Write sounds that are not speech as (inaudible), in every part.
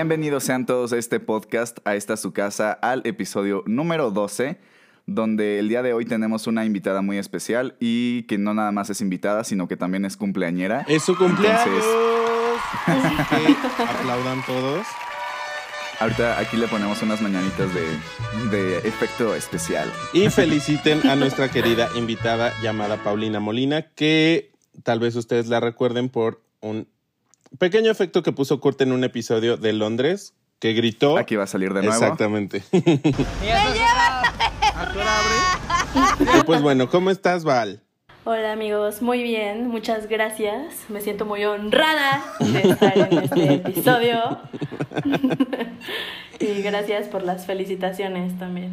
Bienvenidos sean todos a este podcast, a esta su casa, al episodio número 12, donde el día de hoy tenemos una invitada muy especial y que no nada más es invitada, sino que también es cumpleañera. Es su cumpleaños. Entonces- Así que aplaudan todos. Ahorita aquí le ponemos unas mañanitas de, de efecto especial. Y feliciten a nuestra querida invitada llamada Paulina Molina, que tal vez ustedes la recuerden por un pequeño efecto que puso Kurt en un episodio de Londres, que gritó. Aquí va a salir de nuevo. Exactamente. (laughs) Y pues bueno, ¿cómo estás, Val? Hola amigos, muy bien, muchas gracias. Me siento muy honrada de estar en este episodio. (laughs) y gracias por las felicitaciones también.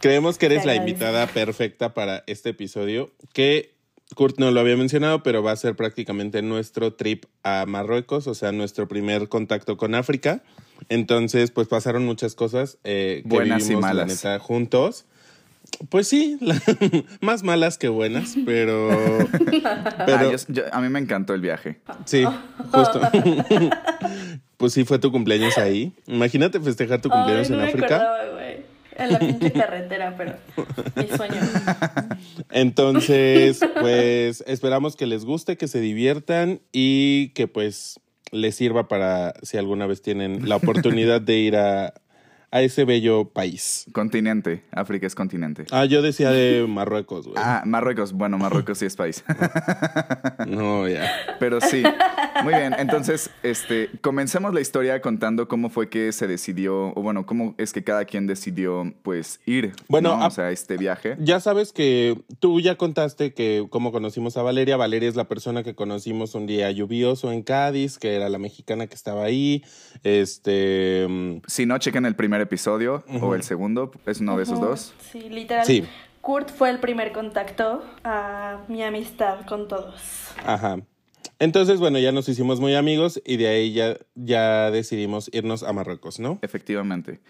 Creemos que eres la invitada perfecta para este episodio, que Kurt no lo había mencionado, pero va a ser prácticamente nuestro trip a Marruecos, o sea, nuestro primer contacto con África. Entonces, pues pasaron muchas cosas eh, que Buenas y la malas. neta, juntos. Pues sí, la- (laughs) más malas que buenas, pero... (laughs) Ah, pero yo- yo- a mí me encantó el viaje. sí, justo. (laughs) pues sí, fue tu cumpleaños ahí. Imagínate festejar tu cumpleaños Ay, no en me África. acordaba. En la carretera, pero mi sueño. Entonces, pues esperamos que les guste, que se diviertan y que pues les sirva para si alguna vez tienen la oportunidad de ir a, a ese bello país. Continente. África es continente. Ah, yo decía de Marruecos, güey. Ah, Marruecos. Bueno, Marruecos sí es país. (laughs) No, ya. Pero sí. Muy bien. Entonces, este, comencemos la historia contando cómo fue que se decidió, o bueno, cómo es que cada quien decidió, pues, ir. Bueno, ¿no? a- o sea, este viaje. Ya sabes que tú ya contaste que cómo conocimos a Valeria. Valeria es la persona que conocimos un día lluvioso en Cádiz, que era la mexicana que estaba ahí. Este. mm, Si no, chequen el primer episodio o el segundo. Es uno de esos dos. Sí, literal. Sí. Kurt fue el primer contacto a mi amistad con todos. Ajá. Entonces, bueno, ya nos hicimos muy amigos y de ahí ya, ya decidimos irnos a Marruecos, ¿no? Efectivamente.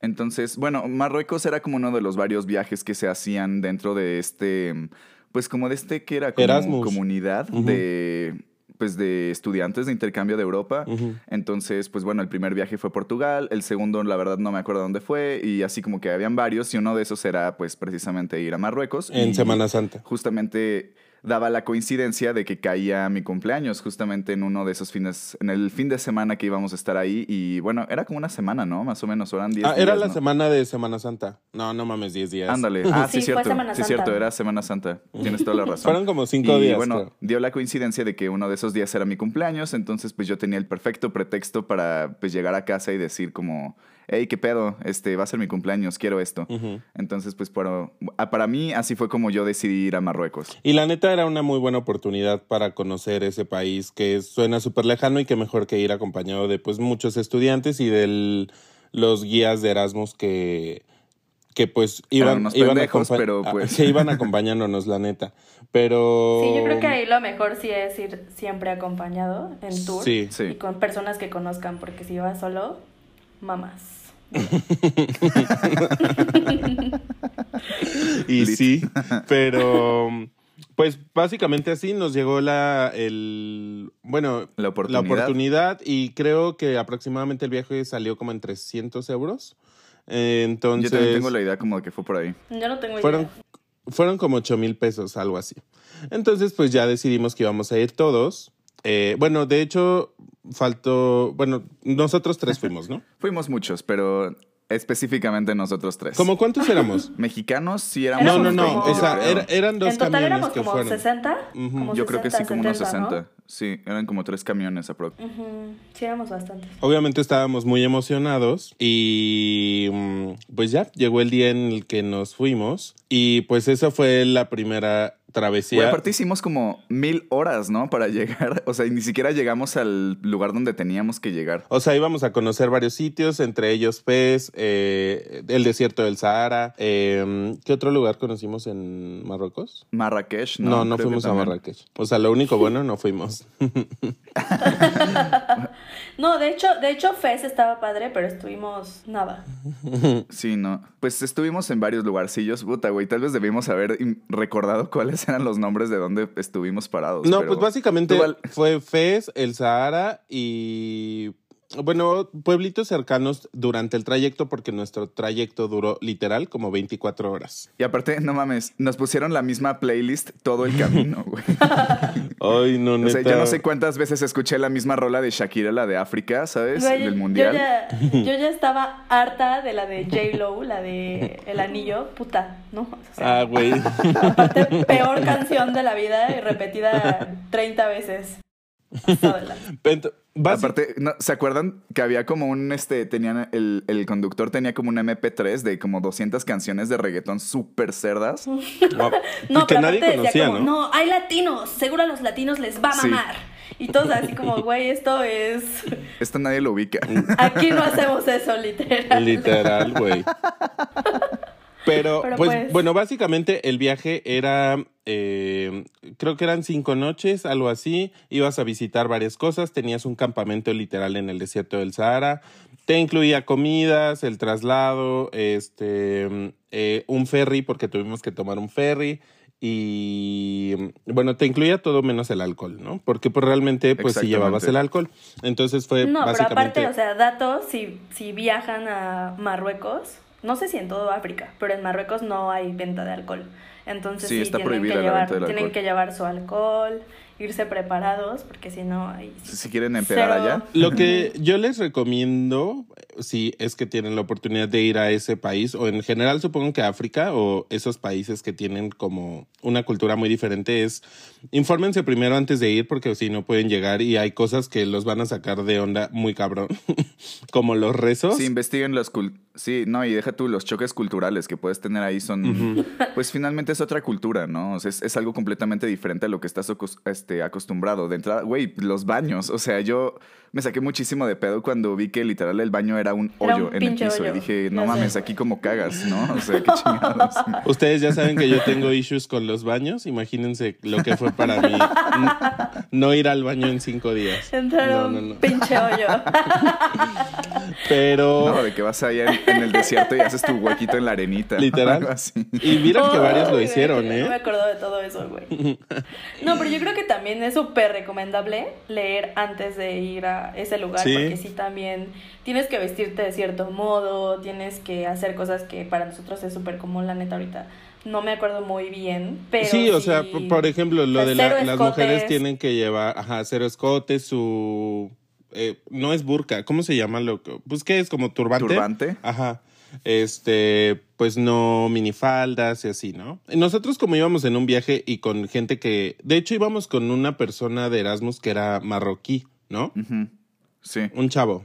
Entonces, bueno, Marruecos era como uno de los varios viajes que se hacían dentro de este, pues como de este que era como Erasmus. comunidad de, pues de estudiantes de intercambio de Europa. Entonces, pues bueno, el primer viaje fue a Portugal, el segundo, la verdad, no me acuerdo dónde fue, y así como que habían varios, y uno de esos era, pues, precisamente ir a Marruecos. En y Semana Santa. Justamente daba la coincidencia de que caía mi cumpleaños, justamente en uno de esos fines, en el fin de semana que íbamos a estar ahí, y bueno, era como una semana, ¿no? Más o menos, eran 10 Ah, era la ¿no? semana de Semana Santa. No, no mames, 10 días. Ándale. Ah, sí, Sí, fue cierto. Semana Sí, Santa. cierto, era Semana Santa. Tienes toda la razón. Fueron como cinco y días, bueno, creo. dio la coincidencia de que uno de esos días era mi cumpleaños, entonces pues yo tenía el perfecto pretexto para pues llegar a casa y decir como, hey, qué pedo, este va a ser mi cumpleaños, quiero esto. Entonces pues para, para mí así fue como yo decidí ir a Marruecos. Y la neta era una muy buena oportunidad para conocer ese país que suena súper lejano y que mejor que ir acompañado de pues muchos estudiantes y de los guías de Erasmus que, que pues iban, iban, pendejos, pero, ah, pues. que iban acompañándonos, la neta. Pero... Sí, yo creo que ahí lo mejor sí es ir siempre acompañado en tour. Sí. Sí. Y con personas que conozcan, porque si vas solo, mamás. Y sí, pero pues básicamente así nos llegó la el bueno La oportunidad. oportunidad y creo que aproximadamente el viaje salió como en 300 euros. Entonces yo también tengo la idea como de que fue por ahí. Yo no tengo fueron, idea. fueron como 8 mil pesos, algo así. Entonces, pues ya decidimos que íbamos a ir todos. Eh, bueno, de hecho, faltó, bueno, nosotros tres (laughs) fuimos, ¿no? Fuimos muchos, pero específicamente nosotros tres. ¿Cómo cuántos éramos? (laughs) Mexicanos sí éramos No, no, unos no, 20, o sea, era- eran dos en total camiones éramos que como fueron. 60. Ujú. como Yo creo que sí, como unos 70, 60. Sí, eran como tres camiones aproximadamente. ¿no? Ujú, Sí, éramos bastantes. Obviamente estábamos muy emocionados y mm, pues ya llegó el día en el que nos fuimos y pues esa fue la primera Güey, travesía. aparte hicimos como mil horas, ¿no? Para llegar. (laughs) O sea, y ni siquiera llegamos al lugar donde teníamos que llegar. O sea, íbamos a conocer varios sitios, entre ellos Fez, eh, el desierto del Sahara. eh, ¿Qué otro lugar conocimos en Marruecos? Marrakech, ¿no? No, no, fuimos a. Marrakech. O sea, lo único bueno no fuimos. (laughs) No, de hecho, de hecho, Fez estaba padre, pero estuvimos nada. Sí, no. Pues estuvimos en varios lugarcillos. Puta, güey. Tal vez debimos haber recordado cuáles eran los nombres de donde estuvimos parados. no, pero pues básicamente fue Fez, el Sahara y bueno, pueblitos cercanos durante el trayecto, porque nuestro trayecto duró literal como 24 horas. Y aparte, no mames, nos pusieron la misma playlist todo el camino, (laughs) güey. Ay, no, O neta. sea, yo no sé cuántas veces escuché la misma rola de Shakira, la de África, ¿sabes? Güey, Del mundial. Yo ya, (laughs) yo ya estaba harta de la de J-Lo, la de El Anillo, puta, ¿no? O sea, Ah, güey. (laughs) aparte, peor canción de la vida y repetida 30 veces. Basi- Aparte, no, ¿se acuerdan que había como un, este, tenían, el, el conductor tenía como un MP3 de como 200 canciones de reggaetón súper cerdas? no, No, que pero nadie aparte conocía, decía como, ¿no? no, hay latinos, seguro a los latinos les va a Sí. mamar. Y todos así como, güey, esto es... (laughs) Esto nadie lo ubica. Aquí no hacemos eso, literal. Literal, güey. (laughs) Pero, Pero pues, pues- bueno, básicamente el viaje era, eh, creo que eran cinco noches, algo así. Ibas a visitar varias cosas, tenías un campamento literal en el desierto del Sahara. Te incluía comidas, el traslado, este, eh, un ferry, porque tuvimos que tomar un ferry. Y bueno, te incluía todo menos el alcohol, ¿no? Porque pues realmente pues si llevabas el alcohol. Entonces fue No, pero aparte, o sea, datos, si, si viajan a Marruecos, no sé si en todo África, pero en Marruecos no hay venta de alcohol. Entonces Sí, sí, está tienen, que la llevar, tienen que llevar su alcohol, irse preparados, porque si no hay... Si quieren empedar cero- allá. Lo que yo les recomiendo, si es que tienen la oportunidad de ir a ese país, o en general supongo que África, o esos países que tienen como una cultura muy diferente, es infórmense primero antes de ir, porque si no pueden llegar y hay cosas que los van a sacar de onda muy cabrón, (laughs) como los rezos. Sí, investiguen los cul- Sí, no, y deja tú, los choques culturales que puedes tener ahí son. Pues finalmente es otra cultura, ¿no? O sea, es, es algo completamente diferente a lo que estás acos- este, acostumbrado. De entrada, güey, los baños. O sea, yo me saqué muchísimo de pedo cuando vi que literal el baño era un Era hoyo un en el piso. Y dije, no mames, sé. aquí como cagas, ¿no? O sea, qué chingados. (laughs) Ustedes ya saben que yo tengo issues con los baños. Imagínense lo que fue para mí no ir al baño en cinco días. Entrar No, un no, no. pinche hoyo. (laughs) Pero. No, de que vas allá en, en el desierto y haces tu huequito en la arenita. Literal. Así. Y mira que varios lo hicieron, güey, No me ¿eh? acuerdo de todo eso, güey. (laughs) No, pero yo creo que también es súper recomendable leer antes de ir a ese lugar, Sí. porque sí también tienes que vestirte de cierto modo, tienes que hacer cosas que para nosotros es súper común, la neta, ahorita. No me acuerdo muy bien, pero sí, o sea, por ejemplo, lo de la- las mujeres tienen que llevar, ajá, cero escotes, su... eh, no es burka, ¿cómo se llama lo que...? Pues, ¿qué es? ¿Como turbante? Turbante. Ajá. Este, pues no minifaldas y así, ¿no? Y Nosotros como íbamos en un viaje y con gente que... De hecho, íbamos con una persona de Erasmus que era marroquí, ¿no? Sí. Un chavo.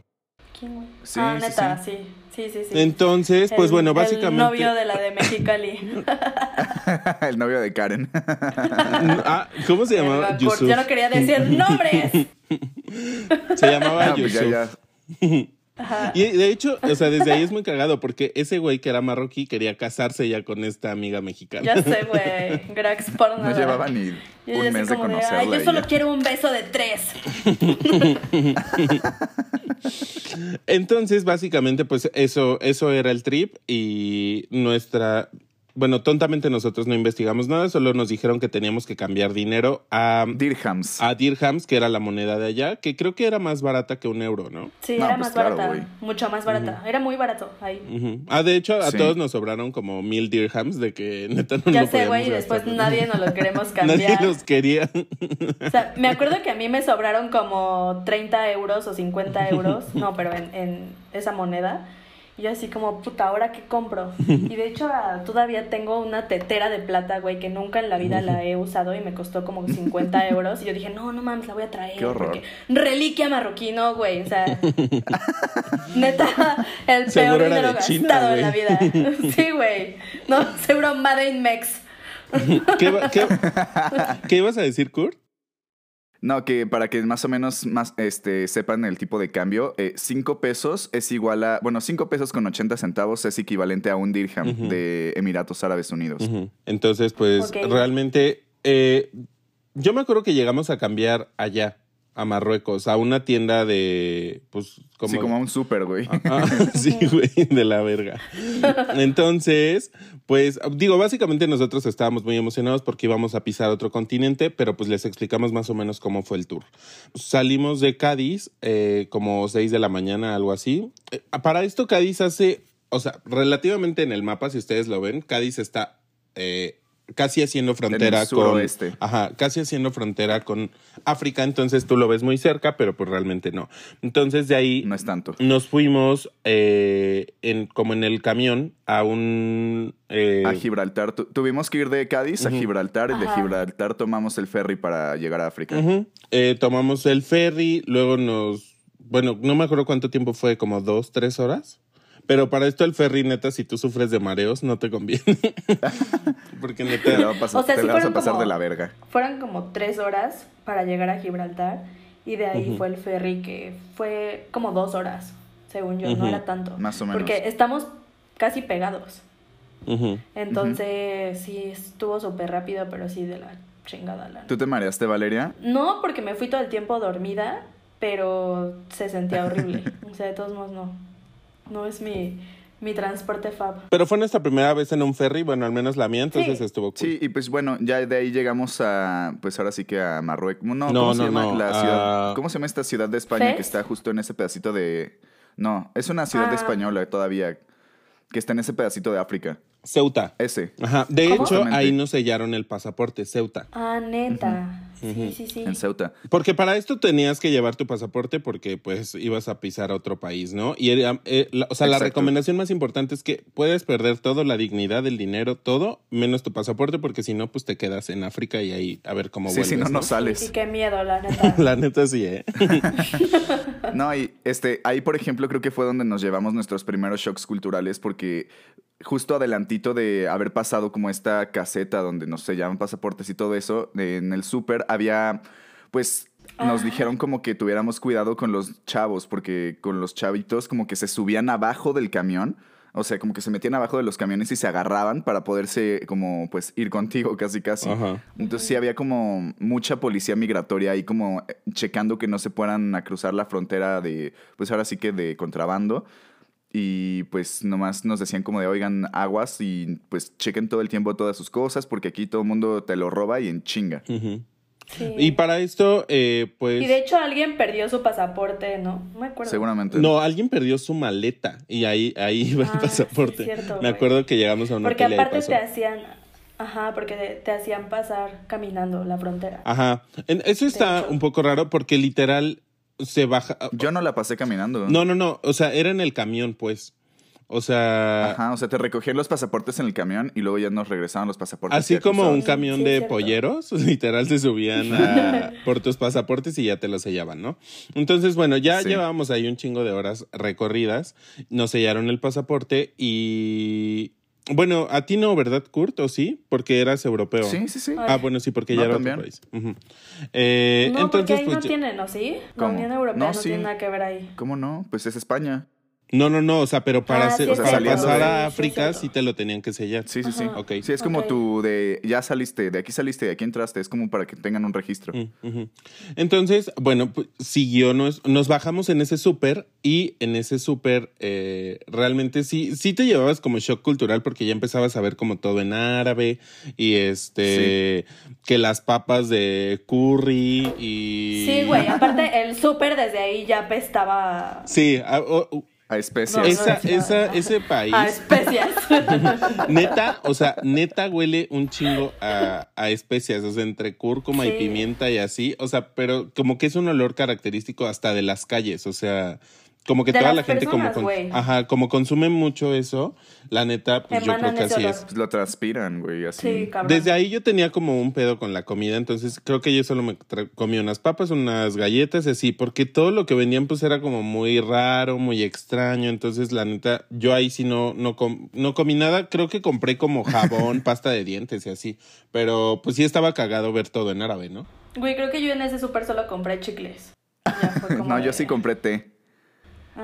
¿Quién, güey? Sí, ah, sí, neta, sí. Sí, sí, sí. Entonces, pues El- bueno, básicamente... El novio de la de Mexicali. (laughs) el novio de Karen. Ah, ¿Cómo se llamaba? El Bacur- Yusuf. Ya no quería decir nombres. (laughs) Se llamaba No, pues ya, Yusuf. ya. Ajá. Y de hecho, o sea, desde ahí es muy cagado porque ese güey que era marroquí quería casarse ya con esta amiga mexicana. Ya sé, güey. Grax por nada. No llevaba ni Yo un mes de Ay, solo quiero un beso de tres. (laughs) Entonces, básicamente, pues eso, eso era el trip y nuestra, bueno, tontamente nosotros no investigamos nada, solo nos dijeron que teníamos que cambiar dinero a, Dirhams. a dirhams, que era la moneda de allá, que creo que era más barata que un euro, ¿no? Sí, No, era pues más claro, barata. Mucho más barata. Era muy barato ahí. Ah, de hecho, a Sí. todos nos sobraron como mil dirhams de que neta no Ya lo sé, güey, y después nadie nos lo queremos (laughs) Nadie cambiar. los quería. (laughs) O sea, me acuerdo que a mí me sobraron como 30 euros o 50 euros, no, pero en, en esa moneda. Y yo así como, puta, ¿ahora qué compro? (laughs) Y de hecho ah, todavía tengo una tetera de plata, güey, que nunca en la vida la he usado y me costó como (laughs) 50 euros. Y yo dije, no, no mames, la voy a traer. Qué horror. Porque reliquia marroquí, no, güey. O sea, (laughs) neta, el peor dinero China, gastado en la vida. Sí, güey. No, seguro Made in Mex. ¿Qué, va- qué- qué ibas a decir, Kurt? No, que para que más o menos más, este, sepan el tipo de cambio, 5 pesos es igual a, bueno, 5 pesos con 80 centavos es equivalente a un dirham de Emiratos Árabes Unidos. Entonces, pues realmente, eh, yo me acuerdo que llegamos a cambiar allá, a Marruecos, a una tienda de, pues, como... Sí, como a un súper, güey. Ah, (laughs) sí, güey, de la verga. Entonces, pues, digo, básicamente nosotros estábamos muy emocionados porque íbamos a pisar otro continente, pero pues les explicamos más o menos cómo fue el tour. Salimos de Cádiz eh, como seis de la mañana, algo así. Eh, para esto Cádiz hace, o sea, relativamente en el mapa, si ustedes lo ven, Cádiz está... Eh, casi haciendo frontera con ajá, casi haciendo frontera con África, entonces tú lo ves muy cerca, pero pues realmente no. Entonces de ahí No es tanto. nos fuimos eh, en, como en el camión a un... eh, A Gibraltar. Tu- tuvimos que ir de Cádiz a Gibraltar y de. Gibraltar tomamos el ferry para llegar a África. Eh, tomamos el ferry, luego nos... Bueno, no me acuerdo cuánto tiempo fue, como dos, tres horas. Pero para esto el ferry, neta, si tú sufres de mareos, no te conviene. (laughs) Porque Te neta... la, va a pasar- O sea, te sí la vas a fueron pasar como- de la verga. Fueron como tres horas para llegar a Gibraltar y de ahí fue el ferry que fue como dos horas, según yo, no era tanto. Más o menos. Porque estamos casi pegados. Entonces, sí, estuvo súper rápido, pero sí de la chingada. La... ¿Tú te mareaste, Valeria? No, porque me fui todo el tiempo dormida, pero se sentía horrible. (laughs) o sea, de todos modos, no. No es mi, mi transporte fab. Pero fue nuestra primera vez en un ferry, bueno, al menos la mía, entonces Sí. estuvo cool. Sí, y pues bueno, ya de ahí llegamos a, pues ahora sí que a Marruecos. No, No, ¿cómo se no, llama no, la ciudad? ¿Cómo se llama esta ciudad de España que está justo en ese pedacito de... No, es una ciudad Ah. española todavía, que está en ese pedacito de África. Ceuta. Ese, Ajá. De ¿Cómo? hecho, ahí nos sellaron el pasaporte, Ceuta. Ah, neta. Sí, sí, sí. en Ceuta. Porque para esto tenías que llevar tu pasaporte porque pues ibas a pisar a otro país, ¿no? Y era, eh, la- o sea, la recomendación más importante es que puedes perder todo, la dignidad, el dinero, todo, menos tu pasaporte, porque si no, pues te quedas en África y ahí a ver cómo Sí, vuelves. si no, no Sí, sales. sí, qué miedo, la neta. (laughs) La neta sí, ¿eh? (laughs) No, y este, ahí por ejemplo creo que fue donde nos llevamos nuestros primeros shocks culturales porque justo adelantito de haber pasado como esta caseta donde nos sellaban pasaportes y todo eso, en el súper había, pues nos Ah. dijeron como que tuviéramos cuidado con los chavos porque con los chavitos como que se subían abajo del camión. O sea, como que se metían abajo de los camiones y se agarraban para poderse como pues ir contigo (laughs) casi casi. Ajá. Entonces sí había como mucha policía migratoria ahí como eh, checando que no se puedan a cruzar la frontera de, pues ahora sí que de contrabando. Y pues nomás nos decían como de, oigan, aguas y pues chequen todo el tiempo todas sus cosas porque aquí todo el mundo te lo roba y en chinga. Sí. Y para esto, eh, pues... Y de hecho alguien perdió su pasaporte, ¿no? No me acuerdo. Seguramente. No, alguien perdió su maleta y ahí, ahí iba Ah, el pasaporte. sí, cierto, Me güey. acuerdo que llegamos a una Porque aparte te hacían... Ajá, porque te, hacían pasar caminando la frontera. Ajá. En- Eso está un poco raro porque literal se baja. Yo no la pasé caminando. No, no, no. O sea, era en el camión, pues. O sea, Ajá, o sea, te recogían los pasaportes en el camión y luego ya nos regresaban los pasaportes. así como un camión Sí, de polleros, (laughs) literal se subían a- por tus pasaportes y ya te los sellaban, ¿no? Entonces, bueno, ya Sí. llevábamos ahí un chingo de horas recorridas. Nos sellaron el pasaporte y. Bueno, a ti no, ¿verdad, Kurt? ¿O sí? Porque eras europeo. Sí, sí, sí. Ay. Ah, bueno, sí, porque No, ya era también. otro país. Ujú. Eh, no, entonces, porque ahí pues, no ya- tienen, ¿no? ¿Sí? La ¿Cómo? Unión Europea No, no, sí. tiene nada que ver ahí. ¿Cómo no? Pues es España. No, no, no, o sea, pero para, Ah, sí, para pasar Sí, a África sí te lo tenían que sellar. Sí, sí, sí. Ajá. Ok. Sí, es como Ok. tu de ya saliste, de aquí saliste, de aquí entraste. Es como para que tengan un registro. Mm. Entonces, bueno, pues, siguió, nos, nos bajamos en ese súper y en ese súper eh, realmente sí, sí te llevabas como shock cultural porque ya empezabas a ver como todo en árabe y este, que las papas de curry y... Sí, güey. Aparte, el súper desde ahí ya apestaba Sí, a- o- o- A especias. No, no esa, ese país... a especias. (laughs) Neta, o sea, neta huele un chingo a, a especias, o sea, entre cúrcuma y pimienta y así, o sea, pero como que es un olor característico hasta de las calles, o sea, como que De toda la gente como, con- ajá, como consume mucho eso, la neta, pues yo creo que así olor. es. Pues lo transpiran, güey, así. Sí. Desde ahí yo tenía como un pedo con la comida, entonces creo que yo solo me comí unas papas, unas galletas, y así, porque todo lo que vendían pues era como muy raro, muy extraño, entonces la neta, yo ahí sí no, no, com- no comí nada, creo que compré como jabón, (laughs) pasta de dientes y así, pero pues sí estaba cagado ver todo en árabe, ¿no? Güey, creo que yo en ese súper solo compré chicles. Ya fue (laughs) como No, yo sí compré té.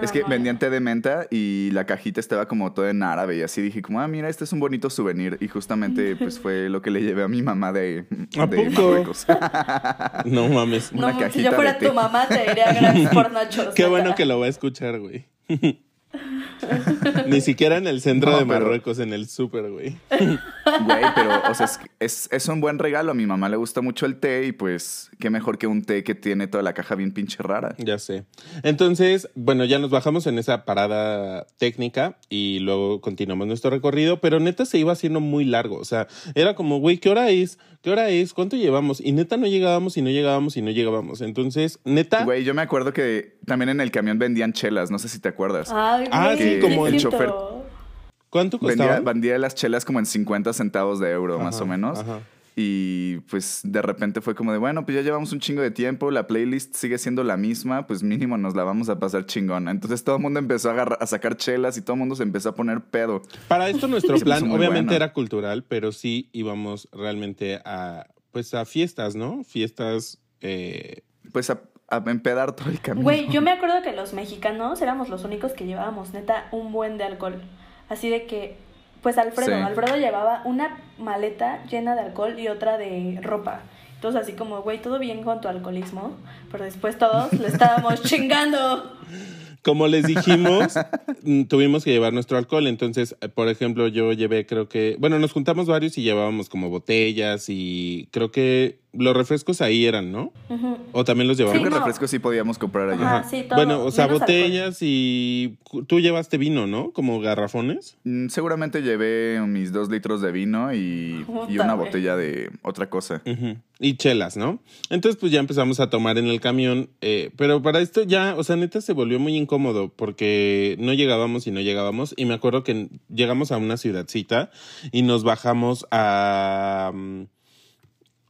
Es que vendían té de menta y la cajita estaba como todo en árabe y así dije como, ah, mira, este es un bonito souvenir. Y justamente pues fue lo que le llevé a mi mamá de, ¿A de poco? Marruecos. (laughs) No mames. una no, si cajita yo de fuera té. tu mamá, te diría gracias por (laughs) nachos. Qué bueno que lo va a escuchar, güey. (laughs) Ni siquiera en el centro No, de pero- Marruecos, en el súper, güey. Güey, pero, o sea, es, es, es un buen regalo. A mi mamá le gusta mucho el té y pues, qué mejor que un té que tiene toda la caja bien pinche rara. Ya sé. Entonces, bueno, ya nos bajamos en esa parada técnica y luego continuamos nuestro recorrido, pero neta se iba haciendo muy largo. O sea, era como, güey, ¿qué hora es? ¿Qué hora es? ¿Cuánto llevamos? Y neta no llegábamos y no llegábamos y no llegábamos. Entonces, neta, Güey, yo me acuerdo que también en el camión vendían chelas, no sé si te acuerdas. Ay, Ah, sí, como el chofer. ¿Cuánto Vendía, costaba? vendía las chelas como en 50 centavos de euro, más o menos. ajá. Y pues de repente fue como de, bueno, pues ya llevamos un chingo de tiempo, la playlist sigue siendo la misma, pues mínimo nos la vamos a pasar chingona. Entonces todo el mundo empezó a, agarrar- a sacar chelas y todo el mundo se empezó a poner pedo. Para esto nuestro (laughs) plan obviamente bueno. era cultural, pero sí íbamos realmente a, pues a fiestas, ¿no? Fiestas... Eh, Pues a, a empedar todo el camino. Güey, yo me acuerdo que los mexicanos éramos los únicos que llevábamos, neta, un buen de alcohol. Así de que, pues Alfredo, Sí. Alfredo llevaba una maleta llena de alcohol y otra de ropa. Entonces así como, güey, todo bien con tu alcoholismo, pero después todos le estábamos (laughs) chingando. Como les dijimos, (laughs) mm, tuvimos que llevar nuestro alcohol. Entonces, eh, por ejemplo, yo llevé, creo que, bueno, nos juntamos varios y llevábamos como botellas y creo que los refrescos ahí eran, ¿no? Ujú. O también los Creo llevábamos. que Sí, no. refrescos sí podíamos comprar allá. Ajá, sí, todo. bueno, o sea, botellas y tú llevaste vino, ¿no? Como garrafones. Mm, Seguramente llevé mis dos litros de vino y, y una botella de otra cosa. Ujú. Y chelas, ¿no? Entonces, pues ya empezamos a tomar en el camión. eh, pero para esto ya, o sea, neta se volvió muy incómodo porque no llegábamos y no llegábamos. Y me acuerdo que llegamos a una ciudadcita y nos bajamos a. mm,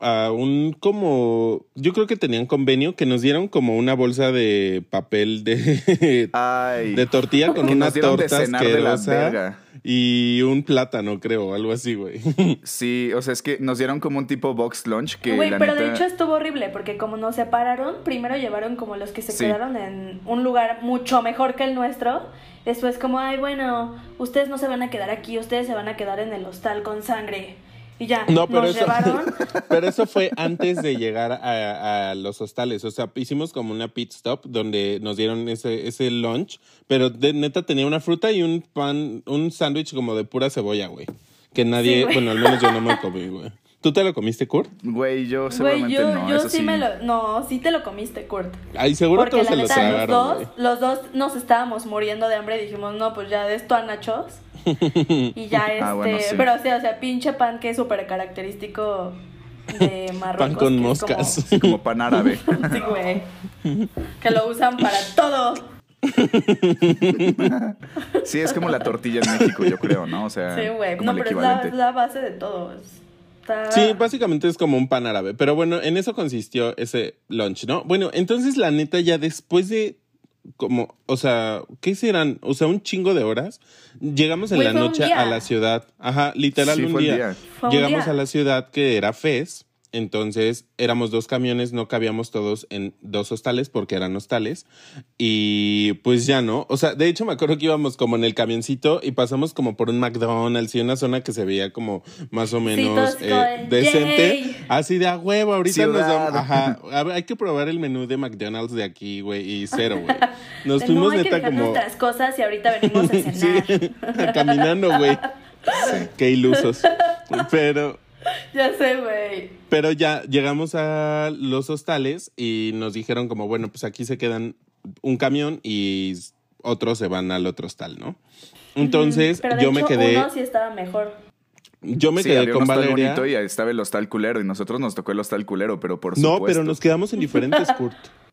a un como yo creo que tenían convenio que nos dieron como una bolsa de papel de Ay, de tortilla con (laughs) que una nos dieron de torta cenar de la asquerosa verga. y un plátano creo algo así güey (laughs) Sí, o sea, es que nos dieron como un tipo box lunch que Güey, pero de hecho estuvo horrible porque como nos separaron, primero llevaron como los que se Sí. quedaron en un lugar mucho mejor que el nuestro. Después como, ay, bueno, ustedes no se van a quedar aquí, ustedes se van a quedar en el hostal con sangre. Y ya, No, pero nos eso, llevaron. (laughs) pero eso fue antes de llegar a, a los hostales. O sea, hicimos como una pit stop donde nos dieron ese, ese lunch, pero de neta tenía una fruta y un pan, un sándwich como de pura cebolla, güey. Que nadie, Sí, bueno, al menos yo no me comí, güey. ¿Tú te lo comiste, Kurt? Güey, yo Güey, seguramente yo, no. yo eso sí, sí me lo... No, sí te lo comiste, Kurt. Ay, seguro Porque todos la se lo los dos, güey. los dos nos estábamos muriendo de hambre y dijimos, no, pues ya de esto a nachos. (laughs) y ya este, Ah, bueno, sí. pero o sea, o sea, pinche pan que es súper característico de (laughs) Marruecos. Pan con que moscas. (laughs) Sí, como pan árabe. sí, güey. Que lo usan para todo. Sí, es como la tortilla en México, yo creo, ¿no? O sea, Sí, güey. como No, pero es la, equivalente. es la base de todo. es- Sí, básicamente es como un pan árabe. Pero bueno, en eso consistió ese lunch, ¿no? Bueno, entonces la neta ya después de como, o sea, ¿qué serán? O sea, un chingo de horas. Llegamos en la noche a la ciudad. Ajá, literal Sí, un, día. día. Fue un Llegamos día. a la ciudad que era Fez. Entonces éramos dos camiones, no cabíamos todos en dos hostales porque eran hostales. Y pues ya no. O sea, de hecho me acuerdo que íbamos como en el camioncito y pasamos como por un McDonald's y una zona que se veía como más o menos eh, decente. "Yay". Así de a huevo, ahorita nos vamos. Ajá. (laughs) A ver, hay que probar el menú de McDonald's de aquí, güey. Y cero, güey. (laughs) Nos De, fuimos no, hay que neta como. nuestras cosas y ahorita venimos a (laughs) cenar. Sí, caminando, güey. Qué ilusos. Pero. Ya sé, güey. Pero ya llegamos a los hostales y nos dijeron como, bueno, pues aquí se quedan un camión y otros se van al otro hostal, ¿no? Entonces Pero de yo me quedé, uno sí estaba mejor. yo me sí, quedé había con un hostal Valeria. bonito y estaba el hostal culero y nosotros nos tocó el hostal culero, pero por No, supuesto. pero nos quedamos en diferentes, Kurt. (laughs)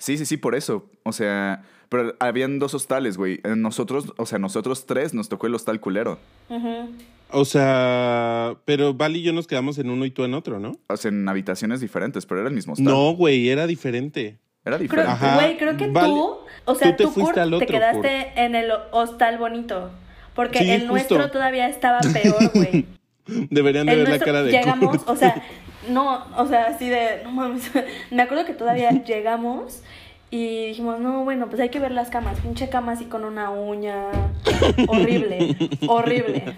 Sí, sí, sí, por eso. O sea, pero habían dos hostales, güey. Eh, Nosotros, o sea, nosotros tres nos tocó el hostal culero. O sea, pero Val y yo nos quedamos en uno y tú en otro, ¿no? O sea, en habitaciones diferentes, pero era el mismo hostal. No, güey, era diferente. Era Creo, diferente. Ajá. güey, creo que tú, o sea, Tú te tú, fuiste Kurt, al otro, te quedaste en el hostal bonito. Porque Sí, el nuestro todavía estaba peor, güey. (laughs) Deberían de El ver la cara de llegamos, Kurt. o sea, (laughs) no, o sea, así de, no mames, (laughs) me acuerdo que todavía (laughs) llegamos Y dijimos, no, bueno, pues hay que ver las camas. Pinche cama así con una uña. (laughs) horrible, horrible.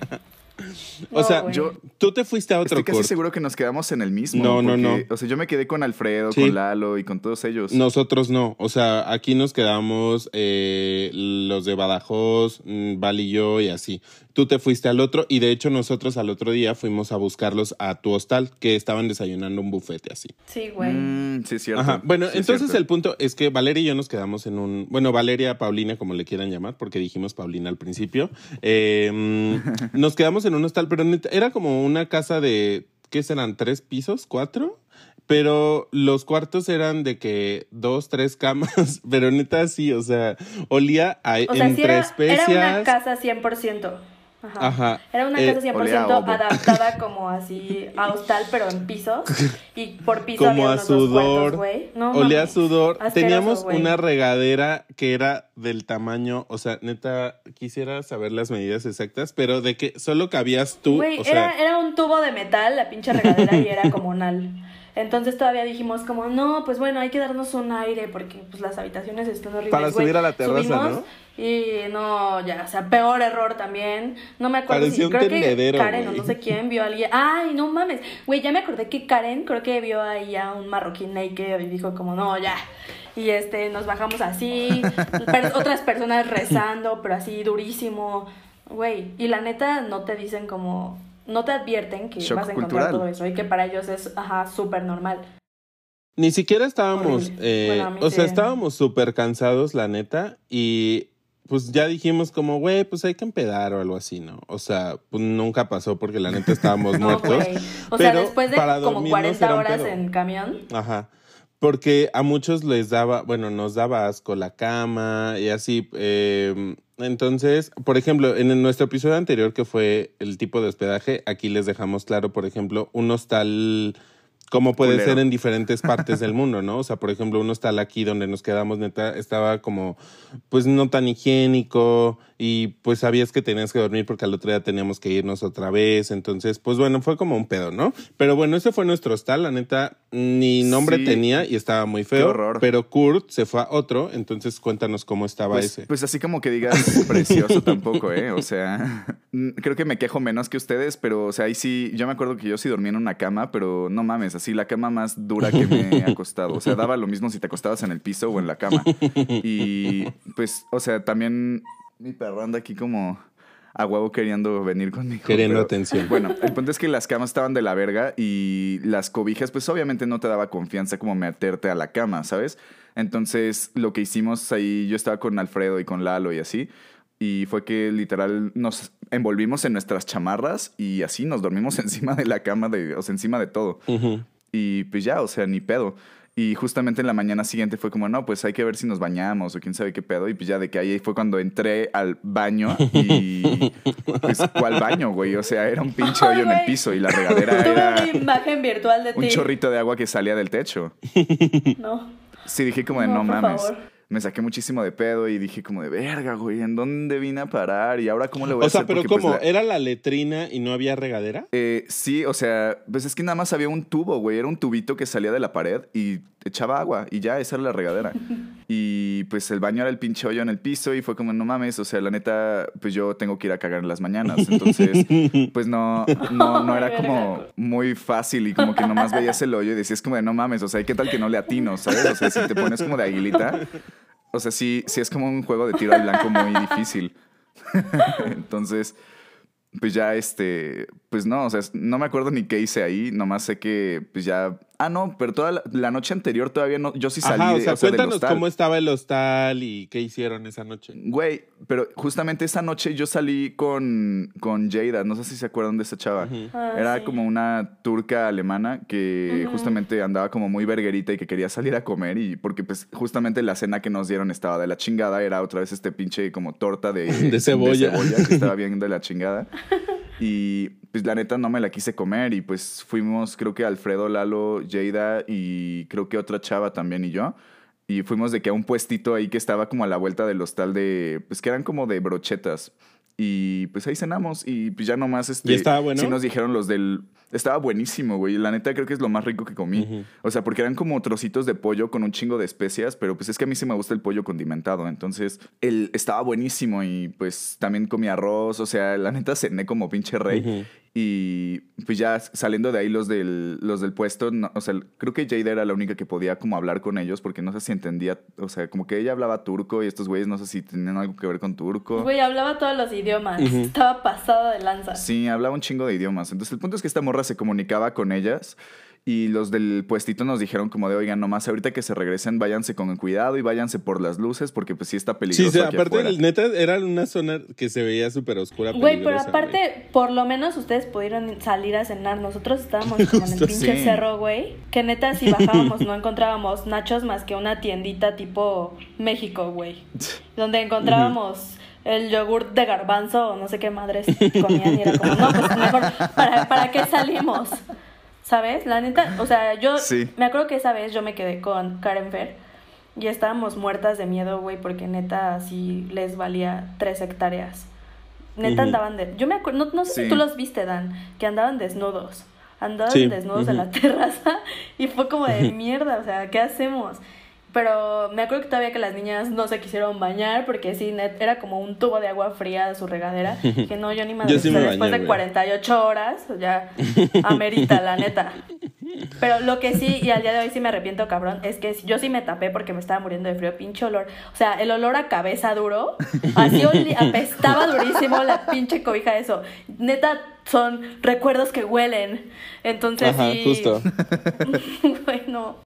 O sea, yo- tú te fuiste a otro Estoy casi seguro que nos quedamos en el mismo. No, no, porque, no. O sea, yo me quedé con Alfredo, Sí. con Lalo y con todos ellos. Nosotros no. O sea, aquí nos quedamos eh, los de Badajoz, mm, Val y yo y así. Tú te fuiste al otro y de hecho nosotros al otro día fuimos a buscarlos a tu hostal que estaban desayunando un bufete así. Sí, güey. Mm, sí, cierto. Ajá. Bueno, Sí, entonces cierto. el punto es que Valeria y yo nos quedamos en un. Bueno, Valeria, Paulina, como le quieran llamar, porque dijimos Paulina al principio. eh, mm, (laughs) nos quedamos en un hostal, pero era como una casa de. ¿Qué serán? ¿Tres pisos? ¿Cuatro? Pero los cuartos eran de que dos, tres camas, (laughs) pero neta sí, o sea, olía a, O sea, sí entre era, especias. era una casa 100%. Ajá. Ajá. Era una Eh, casa 100% olía a ovo. adaptada (laughs) como así a hostal, pero en pisos. (laughs) Y por piso como había a sudor, cuartos, güey. No olía a mames. sudor. Asqueroso, Teníamos una regadera que era del tamaño, o sea, neta, quisiera saber las medidas exactas, pero de que solo cabías tú, Güey, o sea, era, era un tubo de metal, la pinche regadera, y era comunal. Entonces todavía dijimos como, no, pues bueno, hay que darnos un aire porque pues las habitaciones están horribles. Para subir a la terraza, Subimos ¿no? Y no, ya, o sea, peor error también. No me acuerdo Parecía si un creo que Karen o no sé quién vio a alguien. Ay, no mames. Güey, ya me acordé que Karen creo que vio ahí a un marroquín naked y dijo como, no, ya. Y este, nos bajamos así, per- otras personas rezando, pero así durísimo. Güey, y la neta no te dicen como, no te advierten que Shock vas a encontrar cultural. todo eso y que para ellos es, ajá, súper normal. ni siquiera estábamos, eh, Bueno, o sea, sí. estábamos súper cansados, la neta, y pues ya dijimos como, güey, pues hay que empedar o algo así, ¿no? O sea, pues nunca pasó porque la neta estábamos (laughs) No, muertos. O sea, pero después de para como dormirnos 40 era un horas en camión. Ajá. Porque a muchos les daba, bueno, nos daba asco la cama y así. eh, entonces, por ejemplo, en nuestro episodio anterior que fue el tipo de hospedaje, aquí les dejamos claro, por ejemplo, un hostal, como puede Culero. ser en diferentes partes del mundo, ¿no? O sea, por ejemplo, un hostal aquí donde nos quedamos, neta, estaba como, pues no tan higiénico y pues sabías que tenías que dormir porque al otro día teníamos que irnos otra vez. Entonces, pues bueno, fue como un pedo, ¿no? Pero bueno, ese fue nuestro hostal, la neta, ni nombre Sí. tenía y estaba muy feo. horror. Pero Kurt se fue a otro, entonces cuéntanos cómo estaba Pues, ese. pues así como que digas (laughs) precioso tampoco, ¿eh? O sea, (laughs) mm, creo que me quejo menos que ustedes, pero, o sea, ahí sí, yo me acuerdo que yo sí dormía en una cama, pero no mames, así la cama más dura que me he acostado. O sea, daba lo mismo si te acostabas en el piso o en la cama. (laughs) Y pues, o sea, también mi perro anda aquí como a huevo queriendo venir conmigo. Queriendo pero- atención. Bueno, el punto es que las camas estaban de la verga y las cobijas, pues obviamente no te daba confianza como meterte a la cama, ¿sabes? Entonces, lo que hicimos ahí, yo estaba con Alfredo y con Lalo y así, y fue que literal nos envolvimos en nuestras chamarras y así nos dormimos (laughs) encima de la cama, de, o sea, encima de todo. Y pues ya, o sea, ni pedo. Y justamente en la mañana siguiente fue como, no, pues hay que ver si nos bañamos o quién sabe qué pedo. Y pues ya de que ahí fue cuando entré al baño y pues, ¿cuál baño, güey? O sea, era un pinche hoyo en el piso y la regadera Tuve era una imagen virtual de ti. un chorrito de agua que salía del techo. No. Sí, dije como de, No, no, mames. favor. Me saqué muchísimo de pedo y dije como de, verga, güey, ¿en dónde vine a parar? Y ahora, ¿cómo le voy a O sea, hacer? pero Porque, pues, ¿cómo? la- ¿Era la letrina y no había regadera? Eh, sí, o sea, pues es que nada más había un tubo, güey. Era un tubito que salía de la pared y echaba agua y ya, esa era la regadera. (laughs) Y pues el baño era el pinche hoyo en el piso y fue como, no mames, o sea, la neta, pues yo tengo que ir a cagar en las mañanas. Entonces, (laughs) pues no, no, no era como muy fácil y como que nomás veías el hoyo y decías como de, no mames, o sea, ¿qué tal que no le atino, sabes? O sea, si te pones como de aguilita, o sea, sí, sí es como un juego de tiro al blanco muy (laughs) difícil. (laughs) Entonces, pues ya este, pues no, o sea, no me acuerdo ni qué hice ahí, nomás sé que pues ya, ah no, pero toda la, la noche anterior todavía no, yo sí salí, Ajá, o de- sea, o sea, del cuéntanos hostal. cómo estaba el hostal y qué hicieron esa noche. Güey, pero justamente esa noche yo salí con, con Jada, no sé si se acuerdan de esa chava. Ah, Era sí. como una turca alemana que justamente andaba como muy verguerita y que quería salir a comer y porque pues justamente la cena que nos dieron estaba de la chingada, era otra vez este pinche como torta de, (laughs) De cebolla. que estaba bien de la chingada. (laughs) Y pues la neta no me la quise comer y pues fuimos creo que Alfredo, Lalo, Jada y creo que otra chava también y yo. Y fuimos de que a un puestito ahí que estaba como a la vuelta del hostal de, pues que eran como de brochetas. Y pues ahí cenamos y pues ya nomás este... ¿Y estaba bueno? Sí nos dijeron los del... Estaba buenísimo, güey. La neta creo que es lo más rico que comí. O sea, porque eran como trocitos de pollo con un chingo de especias, pero pues es que a mí sí me gusta el pollo condimentado. Entonces, él estaba buenísimo y pues también comí arroz. O sea, la neta cené como pinche rey. Y pues ya saliendo de ahí los del, los del puesto, no, o sea, creo que Jade era la única que podía como hablar con ellos porque no sé si entendía, o sea, como que ella hablaba turco y estos güeyes no sé si tenían algo que ver con turco. Güey, hablaba todos los idiomas, estaba pasado de lanza. Sí, hablaba un chingo de idiomas. Entonces el punto es que esta morra se comunicaba con ellas y los del puestito nos dijeron como de, oigan, nomás ahorita que se regresen, váyanse con cuidado y váyanse por las luces porque pues sí está peligroso. Sí, sí aquí aparte, afuera". el- neta, era una zona que se veía súper oscura. Güey, pero aparte, por lo menos ustedes pudieron salir a cenar. Nosotros estábamos como en el pinche sí. cerro, güey. Que neta, si bajábamos, no (laughs) encontrábamos nachos más que una tiendita tipo México, güey. Donde encontrábamos el yogur de garbanzo o no sé qué madres comían. Y era como, no, pues mejor, ¿para, para qué salimos? ¿Sabes? La neta, o sea, yo Sí. me acuerdo que esa vez yo me quedé con Karen Fer. Y estábamos muertas de miedo, güey, porque neta sí les valía tres hectáreas. Neta andaban de... Yo me acuerdo, no, no sé Sí. si tú los viste, Dan, que andaban desnudos. Andaban Sí, desnudos en ujú. la terraza (laughs) y fue como de mierda, o sea, ¿qué hacemos? Pero me acuerdo que todavía que las niñas no se quisieron bañar porque sí, net- era como un tubo de agua fría de su regadera. (laughs) Que no, yo ni. Yo sí me después de güey. 48 horas, ya (laughs) amerita, la neta. Pero lo que sí, y al día de hoy sí me arrepiento, cabrón, es que yo sí me tapé porque me estaba muriendo de frío, pinche olor. O sea, el olor a cabeza duro, (laughs) así apestaba durísimo la pinche cobija, eso. Neta, son recuerdos que huelen. Entonces Ajá, sí. justo. bueno.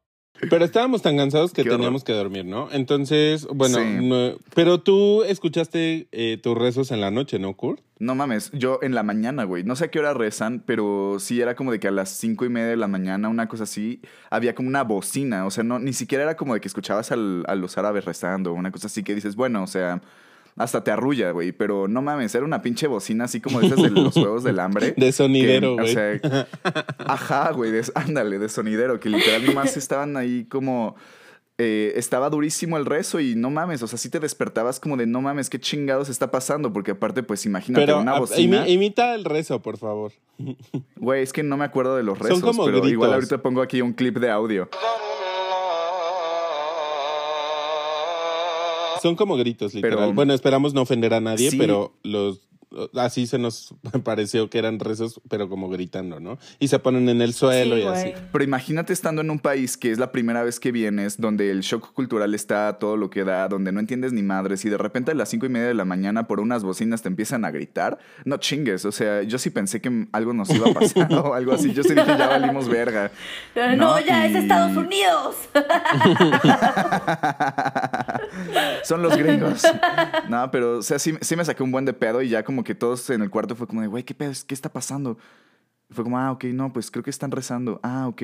Pero estábamos tan cansados que Qué horror. teníamos que dormir, ¿no? Entonces, bueno, Sí. no- pero tú escuchaste eh, tus rezos en la noche, ¿no, Kurt? No mames, yo en la mañana, güey. No sé a qué hora rezan, pero sí era como de que a las cinco y media de la mañana, una cosa así, había como una bocina. O sea, no, ni siquiera era como de que escuchabas al- a los árabes rezando, una cosa así que dices, bueno, o sea, hasta te arrulla, güey. Pero no mames, era una pinche bocina así como de esas de los (laughs) juegos del hambre. De sonidero, güey. O sea, (laughs) ajá, güey, de- ándale, de sonidero, que literal nomás (laughs) estaban ahí como. eh, estaba durísimo el rezo y no mames, o sea, sí te despertabas como de no mames, qué chingados está pasando, porque aparte, pues imagínate Pero una bocina. imi- imita el rezo, por favor. Güey, es que no me acuerdo de los Son rezos, como pero gritos. igual ahorita pongo aquí un clip de audio. Son como gritos, literal. Pero- bueno, esperamos no ofender a nadie, Sí. pero los así se nos (laughs) pareció que eran rezos, pero como gritando, ¿no? Y se ponen en el suelo Sí, y así. Pero imagínate estando en un país que es la primera vez que vienes, donde el shock cultural está a todo lo que da, donde no entiendes ni madres, y de repente a las cinco y media de la mañana por unas bocinas te empiezan a gritar. No chingues, o sea, yo sí pensé que algo nos iba a pasar o algo así. Yo sí dije, ya valimos verga. Pero no, No, ya es Estados Unidos. (laughs) Son los gringos. No, pero, o sea, sí, sí me saqué un buen de pedo y ya como que todos en el cuarto fue como de, güey, ¿qué pedo? ¿Qué está pasando? Fue como, ah, ok, no, pues creo que están rezando. Ah, ok.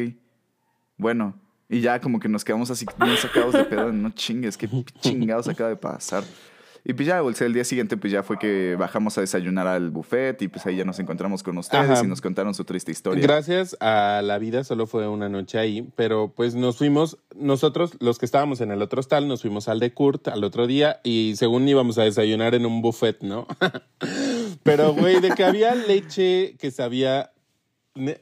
Bueno. Y ya como que nos quedamos así bien sacados de pedo. No chingues, qué (laughs) chingados acaba de pasar. Y pues ya, o sea, el día siguiente pues ya fue que bajamos a desayunar al buffet y pues ahí ya nos encontramos con ustedes Ajá. y nos contaron su triste historia. Gracias a la vida solo fue una noche ahí, pero pues nos fuimos, nosotros los que estábamos en el otro hostal, nos fuimos al de Kurt al otro día y según íbamos a desayunar en un buffet, ¿no? (laughs) pero güey, de que había leche que sabía...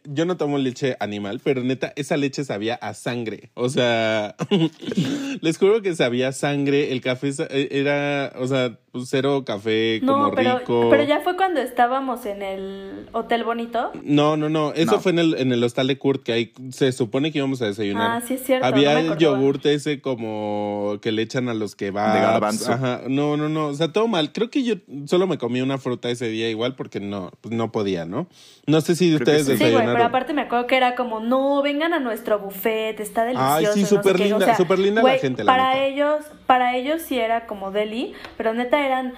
Yo no tomo leche animal, pero neta, esa leche sabía a sangre. O sea, (laughs) les juro que sabía sangre. El café e- era, o sea, pues, cero café como No, pero, rico. pero ya fue cuando estábamos en el hotel bonito. No, no, no. Eso No. fue en el, en el hostal de Kurt, que ahí se supone que íbamos a desayunar. Ah, sí es cierto. Había no el yogurt ese como que le echan a los que va. De garbanzo. Ajá. No, no, no. O sea, todo mal. Creo que yo solo me comí una fruta ese día igual porque no, pues no podía, ¿no? No sé si Creo ustedes sí. Sí, güey, desayunaron. pero aparte me acuerdo que era como, no, vengan a nuestro buffet, está delicioso. Ay, sí, no sé súper qué". O linda, sea, súper linda la gente, la Para neta. ellos, para ellos sí era como deli, pero neta eran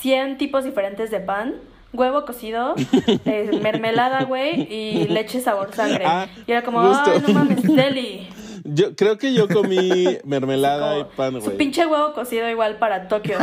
100 tipos diferentes de pan, huevo cocido, (laughs) eh, mermelada, güey, y leche sabor sangre. Ah, y era como, justo. ay, no mames, deli. (laughs) Yo creo que yo comí (laughs) mermelada y pan, Su güey. pinche huevo cocido igual para Tokio.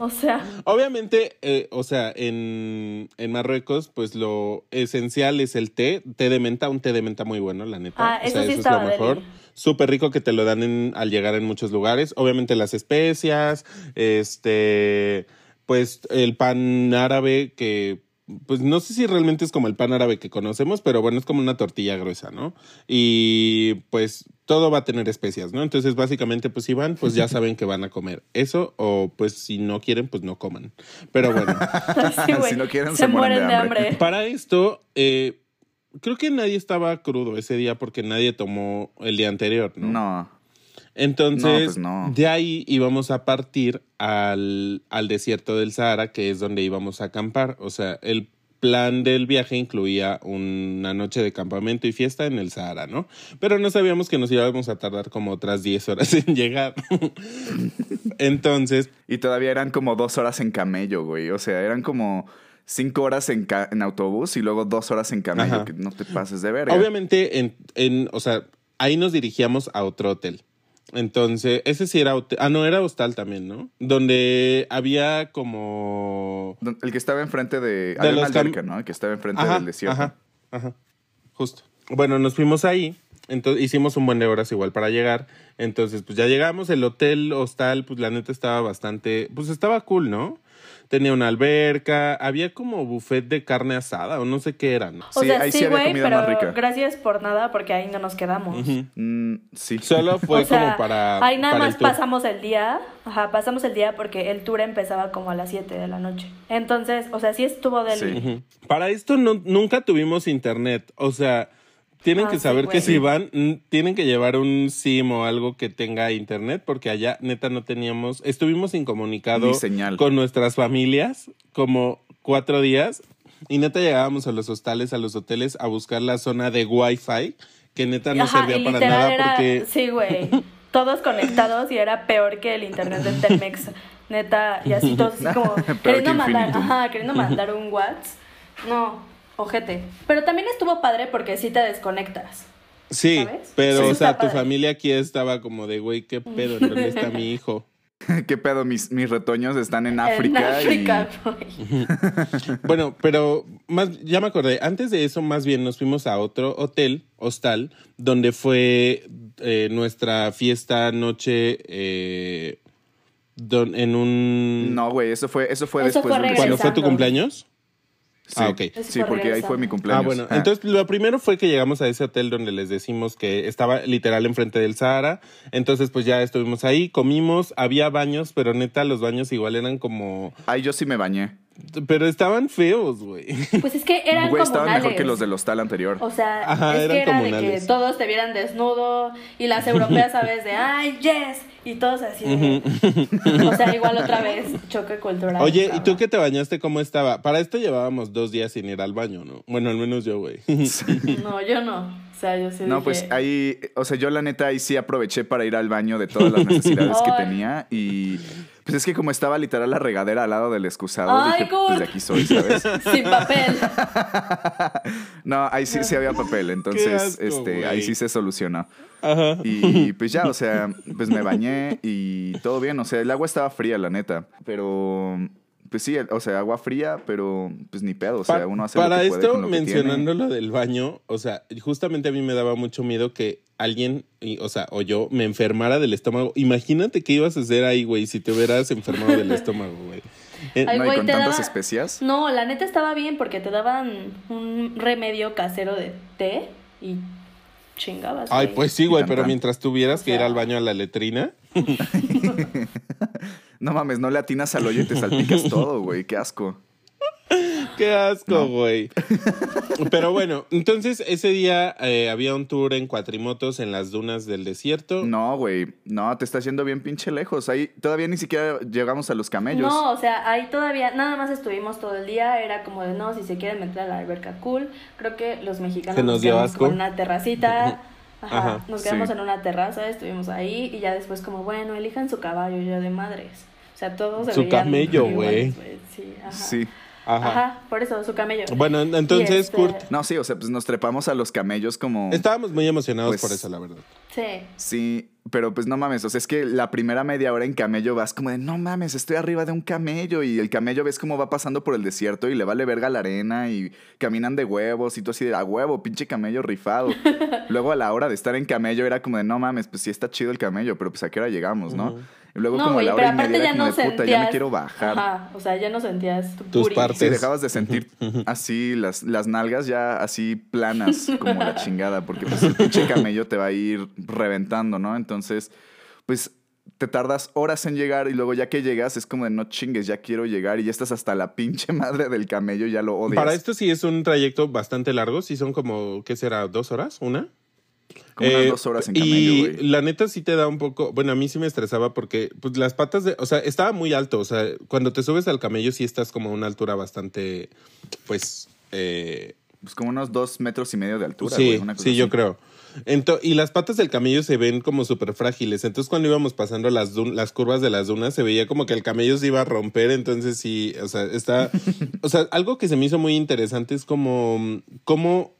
o sea, Obviamente, eh, o sea, en, en Marruecos, pues lo esencial es el té, té de menta, un té de menta muy bueno, la neta. Ah, o eso sea, sí eso estaba es lo mejor. deli. Súper rico que te lo dan en- al llegar en muchos lugares. Obviamente las especias, este, pues el pan árabe que pues no sé si realmente es como el pan árabe que conocemos, pero bueno, es como una tortilla gruesa, ¿no? Y pues todo va a tener especias, ¿no? Entonces básicamente pues si van, pues ya (laughs) saben que van a comer eso o pues si no quieren, pues no coman. Pero bueno. (laughs) Sí. Si no quieren, se, se mueren mueren de de hambre. hambre. Para esto, eh, creo que nadie estaba crudo ese día porque nadie tomó el día anterior, ¿no? No. Entonces, No, pues no. de ahí íbamos a partir al, al desierto del Sahara, que es donde íbamos a acampar. O sea, el plan del viaje incluía una noche de campamento y fiesta en el Sahara, ¿no? Pero no sabíamos que nos íbamos a tardar como otras 10 horas (laughs) en llegar. (laughs) Entonces, Y todavía eran como dos horas en camello, güey. O sea, eran como cinco horas en, ca- en autobús y luego dos horas en camello. Ajá. Que no te pases de verga. obviamente, en, en, o sea, ahí nos dirigíamos a otro hotel. Entonces, ese sí era hotel. Ah, no, era hostal también, ¿no? Donde había como. El que estaba enfrente de... Los alberca, ¿no? El que estaba enfrente Ajá, del desierto. Ajá, ajá. Justo. Bueno, nos fuimos ahí. Entonces hicimos un buen de horas igual para llegar. Entonces, pues ya llegamos. El hotel hostal, pues la neta estaba bastante. Pues estaba cool, ¿no? Tenía una alberca. Había como buffet de carne asada o no sé qué era, ¿no? O Sí, sea, ahí sí güey, comida más pero rica. gracias por nada porque ahí no nos quedamos. Mm, sí. Solo fue o sea, como para. ahí nada para el más tour. pasamos el día, ajá, pasamos el día porque el tour empezaba como a las 7 de la noche. Entonces, o sea, sí estuvo del... Sí. Para esto no, nunca tuvimos internet. O sea, tienen Ah, que sí, saber que si van, mm, tienen que llevar un SIM o algo que tenga internet, porque allá neta no teníamos, estuvimos incomunicado Ni señal. con nuestras familias como cuatro días y neta llegábamos a los hostales, a los hoteles a buscar la zona de Wi-Fi, que neta no Ajá, servía para nada era- porque... Sí, güey. (laughs) Todos conectados y era peor que el internet de Telmex. Neta, y así todos así como (laughs) queriendo que mandar, ajá, queriendo mandar un WhatsApp. No, ojete. Pero también estuvo padre porque sí te desconectas. Sí, ¿sabes? pero Sí, o sea, tu padre. familia aquí estaba como de, güey, qué pedo, ¿en ¿dónde está mi hijo? (laughs) ¿Qué pedo? Mis, mis retoños están en En África. África, y... (laughs) güey. (laughs) Bueno, pero más, ya me acordé. Antes de eso, más bien nos fuimos a otro hotel, hostal, donde fue eh, nuestra fiesta noche eh, don- en un. No, güey, eso fue, eso fue Eso después fue del ¿Cuándo fue tu cumpleaños? Sí, Ah, ok. Sí, porque ahí fue mi regresando. cumpleaños. Ah, bueno. Ah. Entonces, lo primero fue que llegamos a ese hotel donde les decimos que estaba literal enfrente del Sahara. Entonces, pues ya estuvimos ahí, comimos, había baños, pero neta, los baños igual eran como. Ahí yo sí me bañé. Pero estaban feos, güey. Pues es que eran Güey, estaban comunales. mejor que los del hostal anterior. O sea, Ajá, es eran que era de que todos te vieran desnudo y las europeas, ¿sabes? De, ay, yes, y todos así. de- o sea, igual otra vez, choque cultural. Oye, ¿y tú que te bañaste cómo estaba? Para esto llevábamos dos días sin ir al baño, ¿no? Bueno, al menos yo, güey. No, yo no. O sea, yo sí No, dije, pues ahí, o sea, yo la neta ahí sí aproveché para ir al baño de todas las necesidades que tenía y pues es que como estaba literal la regadera al lado del excusado, Ay, dije, pues de aquí soy, ¿sabes? (laughs) Sin papel. (laughs) No, ahí sí, sí había papel, entonces asco, este, ahí sí se solucionó. Ajá. Y pues ya, o sea, pues me bañé y todo bien, o sea, el agua estaba fría, la neta, pero pues sí, o sea, agua fría, pero pues ni pedo, o sea, uno hace para lo que puede esto, con lo que mencionando tiene. lo del baño, o sea, justamente a mí me daba mucho miedo que alguien, y- o sea, o yo me enfermara del estómago. Imagínate qué ibas a hacer ahí, güey, si te hubieras enfermado del estómago, güey. (laughs) Eh, Ay, No, güey, con tantas daba- especias. No, la neta estaba bien porque te daban un remedio casero de té y chingabas. Ay, güey. pues sí, güey, pero mientras tuvieras O que ir al baño a la letrina. (laughs) No mames, no le atinas al hoyo y te salpicas (laughs) todo, güey, qué asco. Qué asco, No. güey. Pero bueno, entonces ese día eh, había un tour en cuatrimotos en las dunas del desierto. No, güey, no, te estás yendo bien pinche lejos. Ahí todavía ni siquiera llegamos a los camellos. No, o sea, ahí todavía nada más estuvimos todo el día. Era como de no, si se quieren meter a la alberca, cool. Creo que los mexicanos ¿Que nos dio quedamos asco? como en una terracita. (laughs) Ajá, Ajá, nos quedamos sí. en una terraza, estuvimos ahí y ya después como, bueno, elijan su caballo, yo de madres. O sea, todos se Su veían camello, güey. Sí, ajá. Sí. Ajá. Ajá. por eso, su camello. Bueno, entonces, este- Kurt, No, sí, o sea, pues nos trepamos a los camellos como... estábamos muy emocionados Pues- por eso, la verdad. Sí. Sí, pero pues no mames, o sea, es que la primera media hora en camello vas como de, no mames, estoy arriba de un camello y el camello ves cómo va pasando por el desierto y le vale verga la arena y caminan de huevos y tú así de, a huevo, pinche camello rifado. (laughs) Luego a la hora de estar en camello era como de, no mames, pues sí está chido el camello, pero pues a qué hora llegamos, ¿no? Y luego No, como a la hora y media era como no de puta, sentías. ya me quiero bajar. Ajá, o sea, ya no sentías tu Tus puri. partes. Sí, dejabas de sentir así las, las nalgas ya así planas (laughs) como la chingada, porque pues el pinche camello te va a ir reventando, ¿no? Entonces, pues te tardas horas en llegar y luego ya que llegas es como de no chingues, ya quiero llegar y ya estás hasta la pinche madre del camello, ya lo odias. Para esto sí es un trayecto bastante largo, sí son como, ¿qué será? ¿Dos horas? ¿Una? Como unas Eh, dos horas en camello, Y la neta sí te da un poco, bueno, a mí sí me estresaba porque pues las patas de, o sea, estaba muy alto, o sea, cuando te subes al camello sí estás como a una altura bastante, pues, eh, Pues como unos dos metros y medio de altura, sí, una cosa sí, yo creo. Ento- y las patas del camello se ven como súper frágiles. Entonces, cuando íbamos pasando las, las curvas de las dunas, se veía como que el camello se iba a romper. Entonces, sí, o sea, está. (laughs) o sea, algo que se me hizo muy interesante es como. cómo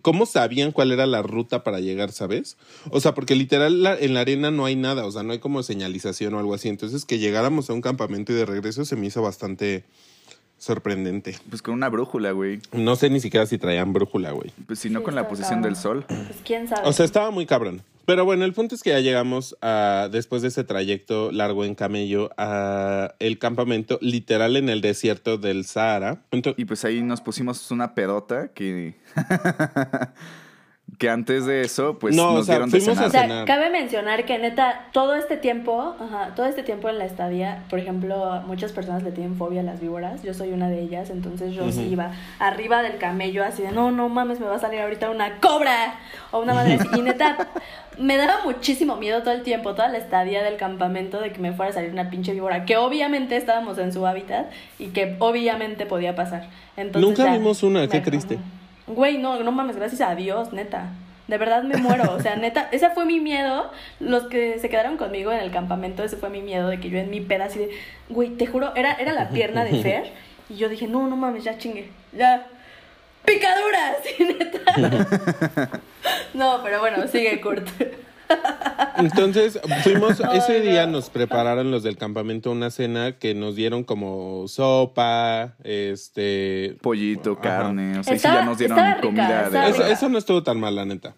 ¿Cómo sabían cuál era la ruta para llegar, sabes? O sea, porque literal la- en la arena no hay nada, o sea, no hay como señalización o algo así. Entonces, que llegáramos a un campamento y de regreso se me hizo bastante sorprendente. Pues con una brújula, güey. No sé ni siquiera si traían brújula, güey. Pues si no Sí, con la posición del sol. Pues quién sabe. O sea, estaba muy cabrón. Pero bueno, el punto es que ya llegamos a, después de ese trayecto largo en camello, a el campamento literal en el desierto del Sahara. Y pues ahí nos pusimos una pedota que. (laughs) (laughs) que antes de eso, pues No, o nos sea, dieron de fuimos a cenar. O sea, cabe mencionar que neta, todo este tiempo, ajá, todo este tiempo en la estadía, por ejemplo, muchas personas le tienen fobia a las víboras, yo soy una de ellas, entonces yo sí iba arriba del camello así de, no, no mames, me va a salir ahorita una cobra o una madre así. Y neta, (laughs) me daba muchísimo miedo todo el tiempo, toda la estadía del campamento de que me fuera a salir una pinche víbora, que obviamente estábamos en su hábitat y que obviamente podía pasar. Entonces, Nunca ya, vimos una, qué triste. Güey, no, no mames, gracias a Dios, neta. De verdad me muero, o sea, (laughs) neta, ese fue mi miedo. Los que se quedaron conmigo en el campamento, ese fue mi miedo de que yo en mi peda así de, güey, te juro, era, era la pierna de Fer. (laughs) Y yo dije, no, no mames, ya chingue, ya. ¡Picaduras! (laughs) Neta. No, pero bueno, sigue Kurt. Entonces, fuimos, ese día no. nos prepararon los del campamento una cena que nos dieron como sopa, este... Pollito, Ajá. carne. O sea, Estaba- ya nos dieron rica, comida de. Eso, eso no estuvo tan mal, la neta.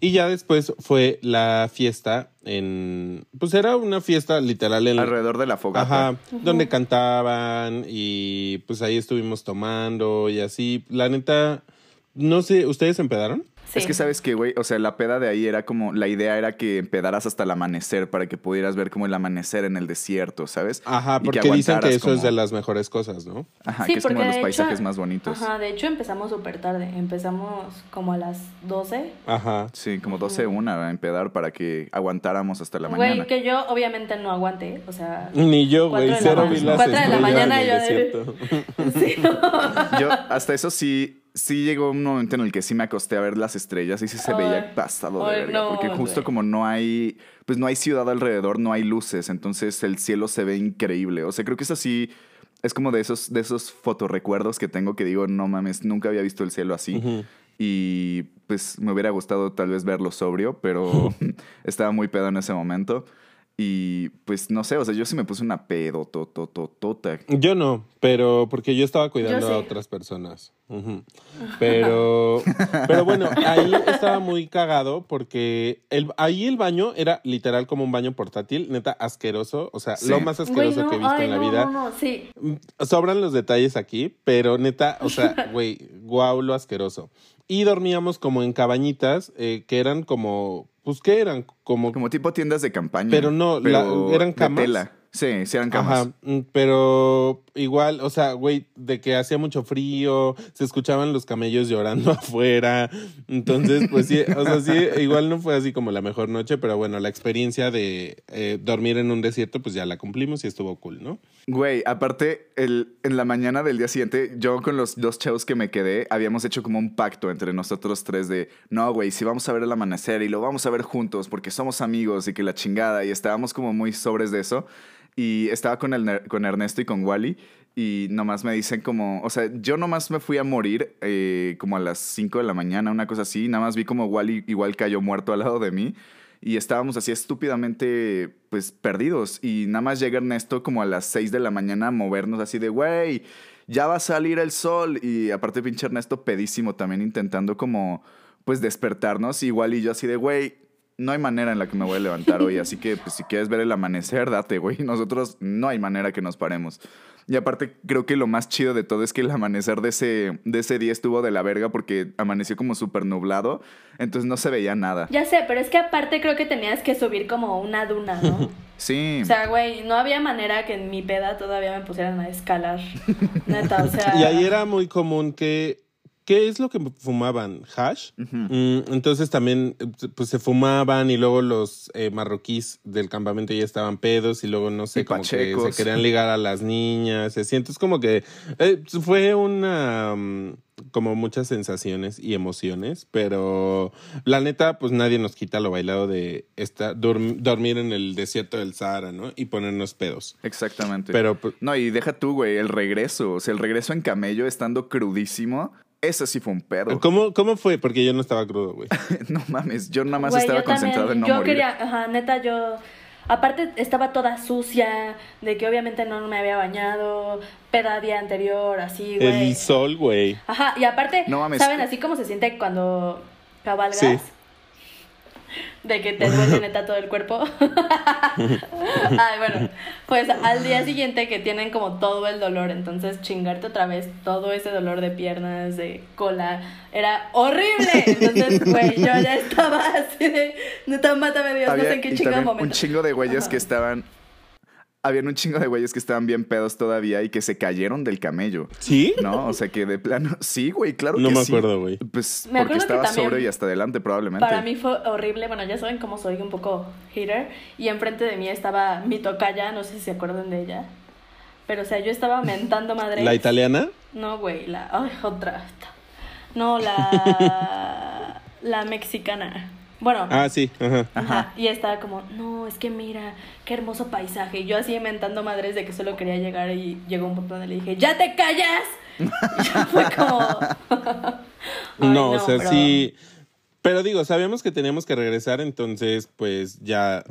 Y ya después fue la fiesta en... Pues era una fiesta literal en... Alrededor de la fogata. Ajá, donde cantaban y pues ahí estuvimos tomando y así. La neta, no sé, ¿ustedes empedaron? Sí. Es que sabes que, güey, o sea, la peda de ahí era como, la idea era que empedaras hasta el amanecer para que pudieras ver como el amanecer en el desierto, ¿sabes? Ajá, Y porque dicen que aguantaras eso es de las mejores cosas, ¿no? Ajá, Sí, que es como porque de los paisajes hecho- más bonitos. Ajá, de hecho empezamos súper tarde. Empezamos como a las 12. Ajá. Sí, como 12 una a empedar para que aguantáramos hasta la Güey, mañana. que yo obviamente no aguanté. O sea, Ni yo, güey, Cuatro de la cero vi las cuatro de la mañana yo de- (laughs) sí, no. Yo hasta eso sí, sí llegó un momento en el que sí me acosté a ver las estrellas y sí se Ay. veía pasado de Ay, verga. no, porque justo como no hay, pues no hay ciudad alrededor, no hay luces, entonces el cielo se ve increíble. O sea, creo que es así, es como de esos, de esos fotorrecuerdos que tengo que digo, no mames, nunca había visto el cielo así. Y pues me hubiera gustado tal vez verlo sobrio, pero (laughs) estaba muy pedo en ese momento. Y pues no sé, o sea, yo sí me puse una pedotototota. Yo no, pero porque yo estaba cuidando Yo a otras personas. Pero, pero bueno, ahí estaba muy cagado porque el, ahí el baño era literal como un baño portátil, neta asqueroso, o sea, Sí. lo más asqueroso Güey, no, que he visto ay, en la no, vida. No, no, sí. Sobran los detalles aquí, pero neta, o sea, (laughs) güey, guau, lo asqueroso. Y dormíamos como en cabañitas eh, que eran como, pues, ¿qué eran? Como, Como tipo tiendas de campaña. Pero no, la- eran de camas. tela. Sí, sí eran camas. Ajá, mm, pero igual, o sea, güey, de que hacía mucho frío, se escuchaban los camellos llorando (laughs) afuera. Entonces, pues sí, o sea, sí, igual no fue así como la mejor noche, pero bueno, la experiencia de eh, dormir en un desierto, pues ya la cumplimos y estuvo cool, ¿no? Güey, aparte, el, en la mañana del día siguiente, yo con los dos chavos que me quedé, habíamos hecho como un pacto entre nosotros tres de, no, güey, si vamos a ver el amanecer y lo vamos a ver juntos porque somos amigos y que la chingada, y estábamos como muy sobres de eso. Y estaba con, el, con Ernesto y con Wally. Y nomás me dicen como, o sea, yo nomás me fui a morir eh, como a las 5 de la mañana, una cosa así. Nada más vi como Wally igual cayó muerto al lado de mí. Y estábamos así estúpidamente, pues, perdidos. Y nada más llega Ernesto como a las 6 de la mañana a movernos así de, güey, ya va a salir el sol. Y aparte pinche Ernesto pedísimo también intentando como, pues, despertarnos. Igual y yo así de, güey, no hay manera en la que me voy a levantar hoy, así que pues, si quieres ver el amanecer, date, güey. (laughs) Nosotros no hay manera que nos paremos. Y aparte, creo que lo más chido de todo es que el amanecer de ese, de ese día estuvo de la verga porque amaneció como súper nublado, entonces no se veía nada. Ya sé, pero es que aparte creo que tenías que subir como una duna, ¿no? (laughs) Sí. O sea, güey, no había manera que en mi peda todavía me pusieran a escalar. Neta, o (laughs) sea. Y ahí era muy común que. ¿Qué es lo que fumaban? ¿Hash? Mm, entonces también pues se fumaban y luego los eh, marroquíes del campamento ya estaban pedos y luego no sé, Y como que se querían ligar a las niñas. Así. Entonces como que eh, fue una... mm, como muchas sensaciones y emociones, pero la neta, pues nadie nos quita lo bailado de esta, dormir en el desierto del Sahara, ¿no? Y ponernos pedos. Exactamente. Pero pues, No, y deja tú, güey, el regreso. O sea, el regreso en camello estando crudísimo, ese sí fue un pedo. ¿cómo, ¿cómo fue? Porque yo no estaba crudo, güey. (laughs) no mames, yo nada más Güey, estaba yo concentrado también, en no yo morir. quería, ajá, neta, yo. Aparte, estaba toda sucia, de que obviamente no me había bañado, peda día anterior, así, güey. El sol, güey. Ajá, y aparte, No mames. ¿saben así como se siente cuando cabalgas? Sí. De que te duele (laughs) neta todo el cuerpo. (laughs) Ay, bueno, pues al día siguiente que tienen como todo el dolor, entonces chingarte otra vez todo ese dolor de piernas, de cola, era horrible. Entonces, (laughs) güey, yo ya estaba así de, neta, mátame Dios, no Había- sé en qué chingado momento. un chingo de güeyes Ajá. que estaban... Habían un chingo de güeyes que estaban bien pedos todavía y que se cayeron del camello. ¿Sí? ¿No? O sea, que de plano... (laughs) Sí, güey, claro No que me sí. acuerdo, güey. Pues Me porque estaba sobrio y hasta adelante probablemente. Para mí fue horrible, bueno, ya saben cómo soy un poco hater, y enfrente de mí estaba mi tocaya, no sé si se acuerdan de ella, pero o sea, yo estaba mentando madre. ¿La italiana? No, güey, la. Ay, otra. No, la. (laughs) la mexicana. Bueno. Ah, sí. Ajá. Ajá. Y estaba como, no, es que mira, qué hermoso paisaje. Y yo así inventando madres de que solo quería llegar y llegó un punto donde le dije, ¡ya te callas! (laughs) Y ya fue como. (laughs) Ay, no, o sea, pero- sí. Pero digo, sabíamos que teníamos que regresar, entonces pues ya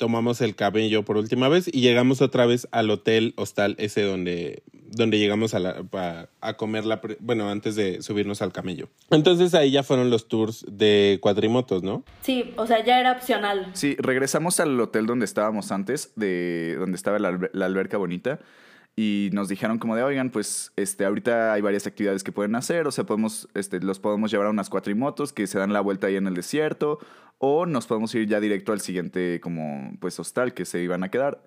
tomamos el cabello por última vez y llegamos otra vez al hotel hostal ese donde, donde llegamos a, la, a, a comer la... pre- Bueno, antes de subirnos al camello. Entonces ahí ya fueron los tours de cuatrimotos, ¿no? Sí, o sea, ya era opcional. Sí, regresamos al hotel donde estábamos antes, de donde estaba la, la alberca bonita, y nos dijeron como de, oigan, pues este, ahorita hay varias actividades que pueden hacer, o sea, podemos, este, los podemos llevar a unas cuatrimotos que se dan la vuelta ahí en el desierto, o nos podemos ir ya directo al siguiente como, pues, hostal que se iban a quedar.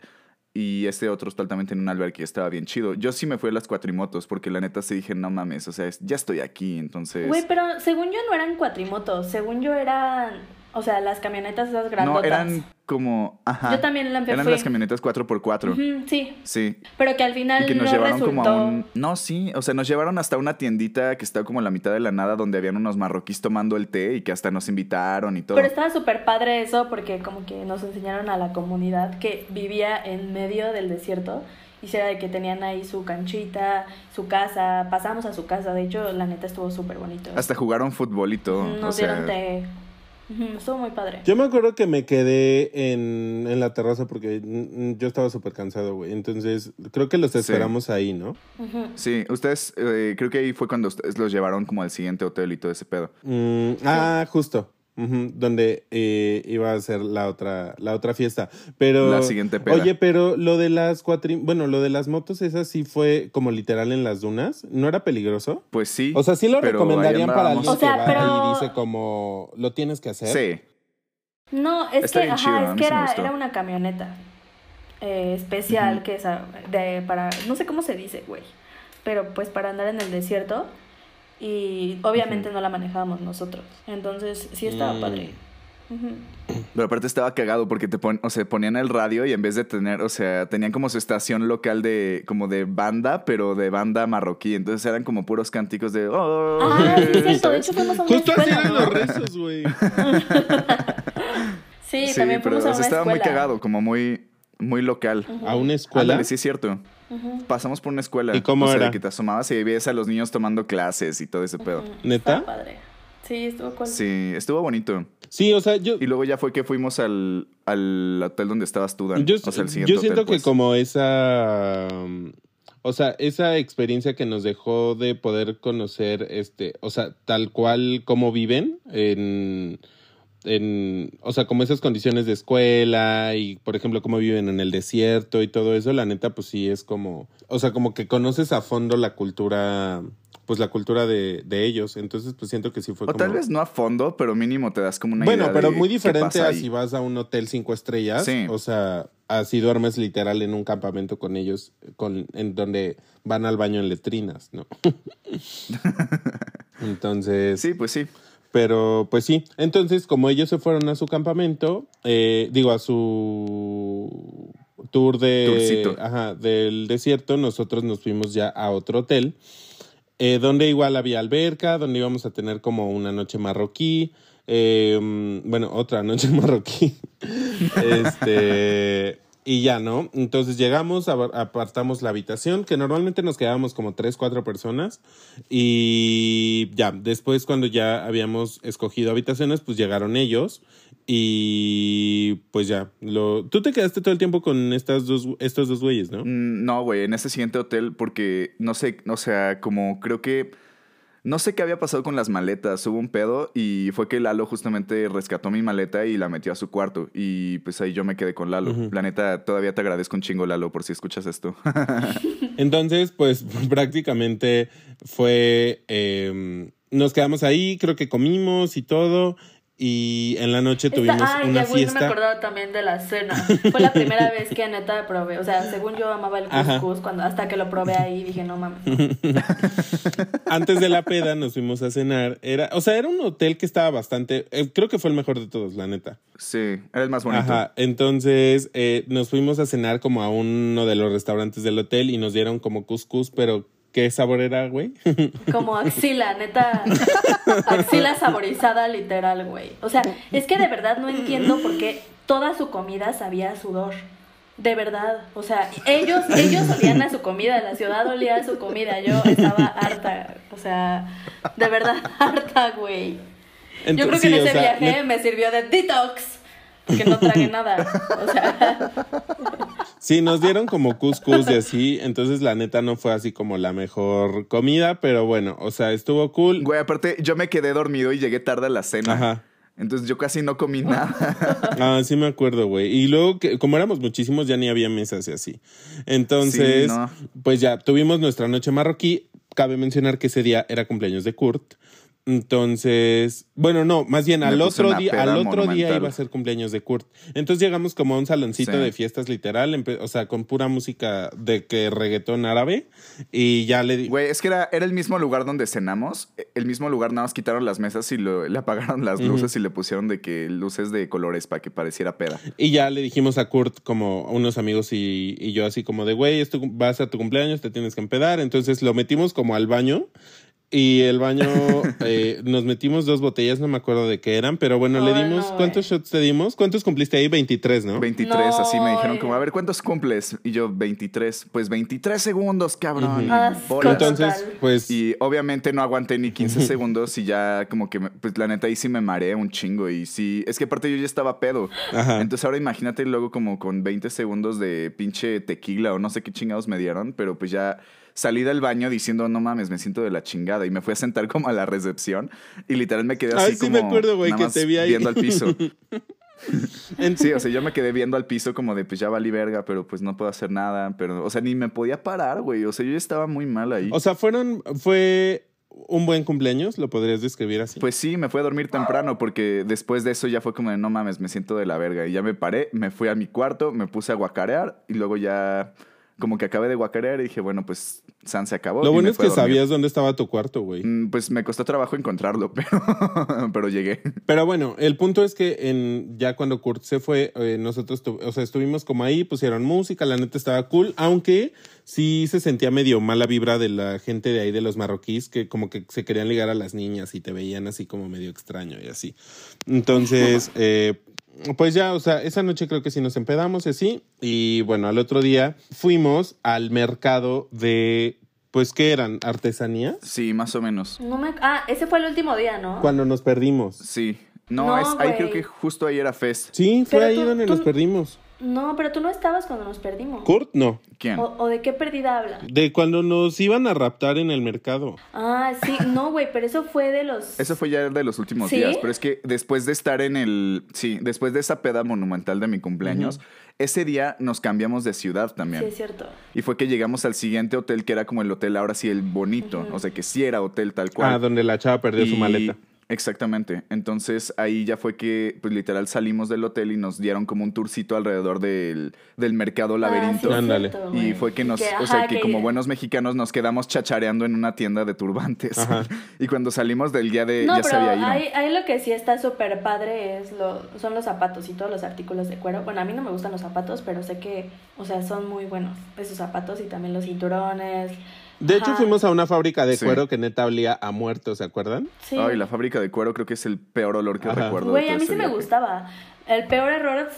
Y este otro hostal también tenía un albergue estaba bien chido. Yo sí me fui a las cuatrimotos porque la neta sí dije, no mames, o sea, ya estoy aquí, entonces... Güey, pero según yo no eran cuatrimotos, según yo eran, o sea, las camionetas esas no, grandotas. eran como... Ajá. Yo también la Eran fui. las camionetas 4x4. Ujú, sí, Sí. pero que al final Y que nos no llevaron resultó. como a un... No, sí, o sea, nos llevaron hasta una tiendita que estaba como a la mitad de la nada donde habían unos marroquíes tomando el té y que hasta nos invitaron y todo. Pero estaba súper padre eso porque como que nos enseñaron a la comunidad que vivía en medio del desierto y era de que tenían ahí su canchita, su casa, pasamos a su casa, de hecho la neta estuvo súper bonito. Hasta jugaron fútbol y todo. Ujú, o Nos sea, dieron Estuvo muy padre. Yo me acuerdo que me quedé en, en la terraza porque yo estaba súper cansado, güey. Entonces creo que los Sí. esperamos ahí, ¿no? Sí, ustedes, eh, creo que ahí fue cuando ustedes los llevaron como al siguiente hotel y todo ese pedo. Mm, ah, justo. Donde eh, iba a ser la otra, la otra fiesta. Pero. La siguiente peda. Oye, pero lo de las cuatri... Bueno, lo de las motos, esas sí fue como literal en las dunas. ¿No era peligroso? Pues sí. O sea, sí lo recomendarían para alguien O sea, que va pero- y dice como lo tienes que hacer. Sí. No, es Está que, ajá, chido, es que era, era una camioneta eh, especial que es de para, no sé cómo se dice, güey, pero pues para andar en el desierto y obviamente no la manejábamos nosotros, entonces sí estaba Mm. padre. Pero aparte estaba cagado porque te pon, o sea, ponían el radio y en vez de tener, o sea, tenían como su estación local de, como de banda, pero de banda marroquí. Entonces eran como puros cánticos de. "Oh", Ah, sí, es cierto, de hecho fuimos a una Justo así escuela, eran ¿no? los rezos, güey. (laughs) Sí, Sí, también pero fuimos a o una sea, estaba muy cagado, como muy, muy local. A una escuela. Ándale, sí es cierto. Pasamos por una escuela. ¿Y cómo o sea, era? que te asomabas y veías a los niños tomando clases y todo ese pedo. ¿Neta? Padre. Sí, estuvo cool. Sí, estuvo bonito. Sí, o sea, yo, Y luego ya fue que fuimos al, al hotel donde estabas tú, Dan. yo, o sea, el siguiente yo siento hotel, que pues. como esa... O sea, esa experiencia que nos dejó de poder conocer, este, o sea, tal cual como viven en, en, o sea, como esas condiciones de escuela y, por ejemplo, cómo viven en el desierto y todo eso, la neta, pues sí es como, o sea, como que conoces a fondo la cultura, pues la cultura de, de ellos. Entonces, pues siento que sí fue O como... tal vez no a fondo, pero mínimo te das como una Bueno, idea pero de muy diferente a ahí. si vas a un hotel cinco estrellas. Sí. O sea, así duermes literal en un campamento con ellos, con, en donde van al baño en letrinas, ¿no? (laughs) Entonces, Sí, pues sí. Pero pues sí. Entonces, como ellos se fueron a su campamento, eh, digo, a su tour de, ajá, del desierto, nosotros nos fuimos ya a otro hotel, eh, donde igual había alberca, donde íbamos a tener como una noche marroquí. eh, mm, bueno, otra (laughs) noche marroquí. este. Y ya, ¿no? Entonces llegamos, apartamos la habitación, que normalmente nos quedábamos como tres, cuatro personas. Y ya, después cuando ya habíamos escogido habitaciones, pues llegaron ellos. Y pues ya, lo... tú te quedaste todo el tiempo con estas dos, estos dos güeyes, ¿no? Mm, No, güey, en ese siguiente hotel, porque no sé, o sea, como creo que. No sé qué había pasado con las maletas. Hubo un pedo y fue que Lalo justamente rescató mi maleta y la metió a su cuarto. Y pues ahí yo me quedé con Lalo. La neta, todavía te agradezco un chingo, Lalo, por si escuchas esto. (laughs) Entonces, pues (laughs) prácticamente fue, eh, nos quedamos ahí, creo que comimos y todo, y en la noche Esta- tuvimos Ay, una ya, güey, no me fiesta. acordaba también de la cena. (laughs) Fue la primera vez que neta probé. O sea, según yo amaba el Ajá. couscous, cuando, hasta que lo probé ahí dije, no mames. (laughs) Antes de la peda nos fuimos a cenar. Era, o sea, era un hotel que estaba bastante, eh, creo que fue el mejor de todos, la neta. sí, era el más bonito. Ajá, entonces eh, nos fuimos a cenar como a uno de los restaurantes del hotel y nos dieron como couscous, pero ¿qué sabor era, güey? Como axila, neta. (laughs) Axila saborizada, literal, güey. O sea, es que de verdad no entiendo por qué toda su comida sabía a sudor. De verdad. O sea, ellos, ellos olían a su comida, la ciudad olía a su comida. Yo estaba harta. O sea, de verdad (laughs) harta, güey. Yo creo que en sí, o ese sea, viaje me sirvió de detox. Porque no tragué nada. O sea, Sí, nos dieron como couscous y así, entonces la neta no fue así como la mejor comida, pero bueno, o sea, estuvo cool. Güey, aparte, yo me quedé dormido y llegué tarde a la cena. Ajá. Entonces yo casi no comí nada. Ah, sí me acuerdo, güey. Y luego, que, como éramos muchísimos, ya ni había mesas y así. Entonces, Sí, no. pues ya tuvimos nuestra noche marroquí. Cabe mencionar que ese día era cumpleaños de Kurt. Entonces, bueno, no, más bien al otro día, al otro día iba a ser cumpleaños de Kurt. Entonces llegamos como a un saloncito Sí. de fiestas literal, o sea, con pura música de que reggaetón árabe. Y ya le di. Güey, es que era, era el mismo lugar donde cenamos. El mismo lugar, nada más quitaron las mesas y lo- le apagaron las luces y le pusieron de que luces de colores para que pareciera peda. Y ya le dijimos a Kurt, como unos amigos y, y yo, así como de, güey, esto va a ser tu cumpleaños, te tienes que empedar. Entonces lo metimos como al baño. Y el baño, (laughs) eh, nos metimos dos botellas, no me acuerdo de qué eran, pero bueno, le dimos, no, ¿cuántos shots te dimos? ¿Cuántos cumpliste ahí? 23, ¿no? 23, No, así me dijeron güey. como, a ver, ¿cuántos cumples? Y yo, 23. Pues 23 segundos, cabrón. Ujú. Asco. Bolas. Entonces, Total. pues, Y obviamente no aguanté ni 15 segundos y ya como que, me- pues la neta ahí sí me mareé un chingo y sí, es que aparte yo ya estaba pedo. Ajá. Entonces ahora imagínate luego como con 20 segundos de pinche tequila o no sé qué chingados me dieron, pero pues ya salí del baño diciendo, no mames, me siento de la chingada y me fui a sentar como a la recepción y literal me quedé así Ay, sí me como acuerdo, güey, que te vi ahí. viendo al piso. (laughs) Sí, o sea, yo me quedé viendo al piso como de, pues ya valí verga, pero pues no puedo hacer nada. Pero, o sea, ni me podía parar, güey. O sea, yo ya estaba muy mal ahí. o sea, fueron, fue un buen cumpleaños, lo podrías describir así. Pues sí, me fui a dormir temprano porque después de eso ya fue como de, no mames, me siento de la verga. Y ya me paré, me fui a mi cuarto, me puse a guacarear y luego ya como que acabé de guacarear y dije, bueno, pues San se acabó. lo bueno es que sabías dónde estaba tu cuarto, güey. Mm, Pues me costó trabajo encontrarlo, (laughs) pero, pero llegué. Pero bueno, el punto es que en, ya cuando Kurt se fue, eh, nosotros tu- o sea, estuvimos como ahí, pusieron música, la neta estaba cool, aunque sí se sentía medio mala vibra de la gente de ahí, de los marroquíes, que como que se querían ligar a las niñas y te veían así como medio extraño y así. Entonces, (laughs) eh, pues ya, o sea, esa noche creo que sí nos empedamos y así. Y bueno, al otro día fuimos al mercado de, pues, ¿qué eran? ¿Artesanías? Sí, más o menos. no me... Ah, ese fue el último día, ¿no? Cuando nos perdimos. Sí. No, No, es, ahí creo que justo ahí era Fest. Sí, fue Pero ahí tú- donde tú- nos perdimos. No, pero tú no estabas cuando nos perdimos. Kurt, no. ¿Quién? ¿O, o de qué perdida habla? De cuando nos iban a raptar en el mercado. Ah, sí, no, güey, pero eso fue de los... Eso fue ya de los últimos ¿Sí? días, pero es que después de estar en el, sí, después de esa peda monumental de mi cumpleaños, ese día nos cambiamos de ciudad también. Sí, es cierto. Y fue que llegamos al siguiente hotel que era como el hotel ahora sí el bonito, o sea que sí era hotel tal cual. Ah, donde la chava perdió su maleta. Exactamente. Entonces ahí ya fue que, pues literal, salimos del hotel y nos dieron como un tourcito alrededor del, del mercado laberinto. Ah, sí, cierto, Y fue que nos, Que, o sea, ajá, que como buenos mexicanos nos quedamos chachareando en una tienda de turbantes. Ajá. (laughs) y cuando salimos del día de, No, ya se pero había ido. ahí, ahí lo que sí está súper padre es lo, son los zapatos y todos los artículos de cuero. Bueno, a mí no me gustan los zapatos, pero sé que, o sea, son muy buenos esos zapatos y también los cinturones. De hecho, Ajá. fuimos a una fábrica de Sí. cuero que neta olía a muerto, ¿se acuerdan? Sí. Ay, la fábrica de cuero creo que es el peor olor que Ajá. recuerdo. Güey, a mí sí me gustaba. El peor error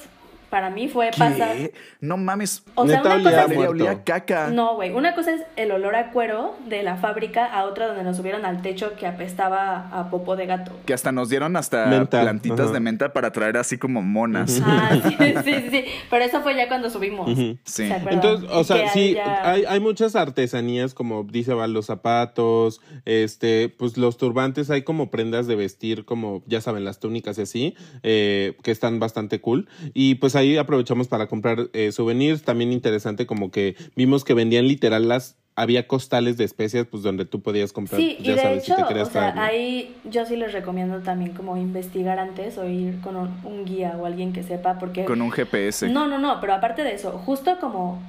para mí fue pasar... ¿Qué? No mames. O sea, Neta una cosa es... Olía a caca. No, güey. Una cosa es el olor a cuero de la fábrica a otra donde nos subieron al techo que apestaba a popo de gato. Que hasta nos dieron hasta Menta, plantitas ajá. de menta para traer así como monas. Ah, sí, (laughs) sí, sí, sí. Pero eso fue ya cuando subimos. Sí. Entonces, o sea, sí, ya- hay, hay muchas artesanías, como dice Val, los zapatos, este, pues los turbantes, hay como prendas de vestir, como ya saben, las túnicas y así, eh, que están bastante cool. Y pues ahí aprovechamos para comprar eh, souvenirs. También interesante, como que vimos que vendían literal las. Había costales de especias, pues donde tú podías comprar, Sí, ya y de sabes, hecho, si te o sea, ahí yo sí les recomiendo también como investigar antes o ir con un, un guía o alguien que sepa, porque... Con un GPS. No, no, no, pero aparte de eso, justo como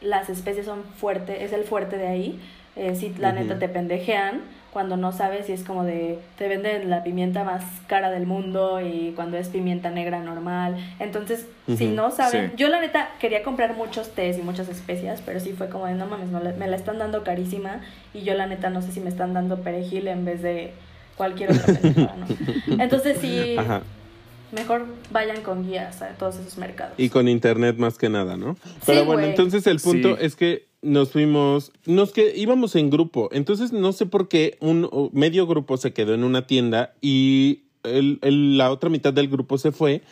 las especies son fuertes, es el fuerte de ahí, eh, sí, la neta te pendejean cuando no sabes si es como de, te venden la pimienta más cara del mundo y cuando es pimienta negra normal. Entonces, si no saben, sí. yo la neta quería comprar muchos tés y muchas especias, pero sí fue como de, no mames, no, me la están dando carísima y yo la neta no sé si me están dando perejil en vez de cualquier otra (laughs) pendejada, ¿no? Entonces sí, Ajá. mejor vayan con guías a todos esos mercados. Y con internet más que nada, ¿no? Pero bueno, entonces el punto Sí. es que nos fuimos, nos que íbamos en grupo, entonces no sé por qué un medio grupo se quedó en una tienda y el- el- la otra mitad del grupo se fue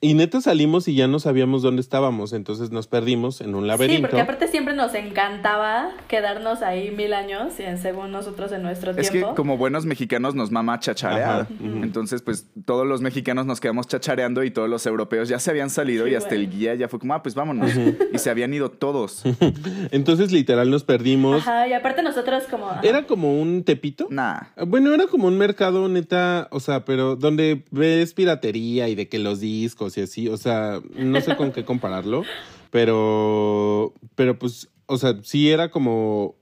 y neta salimos y ya no sabíamos dónde estábamos, entonces nos perdimos en un Sí, laberinto. porque aparte siempre nos encantaba quedarnos ahí mil años, y según nosotros en nuestro Es que tiempo. como buenos mexicanos nos mama chacharear. Entonces, pues todos los mexicanos nos quedamos chachareando y todos los europeos ya se habían salido Sí, y hasta güey. el guía ya fue como, ah, pues vámonos. Y se habían ido todos. (laughs) Entonces literal nos perdimos. Ajá, y aparte nosotros como... ajá. Era como un tepito. Nah. Bueno, era como un mercado neta, o sea, pero donde ves piratería y de que los discos y así, o sea, no sé con qué compararlo, pero, pero pues, o sea, sí era como...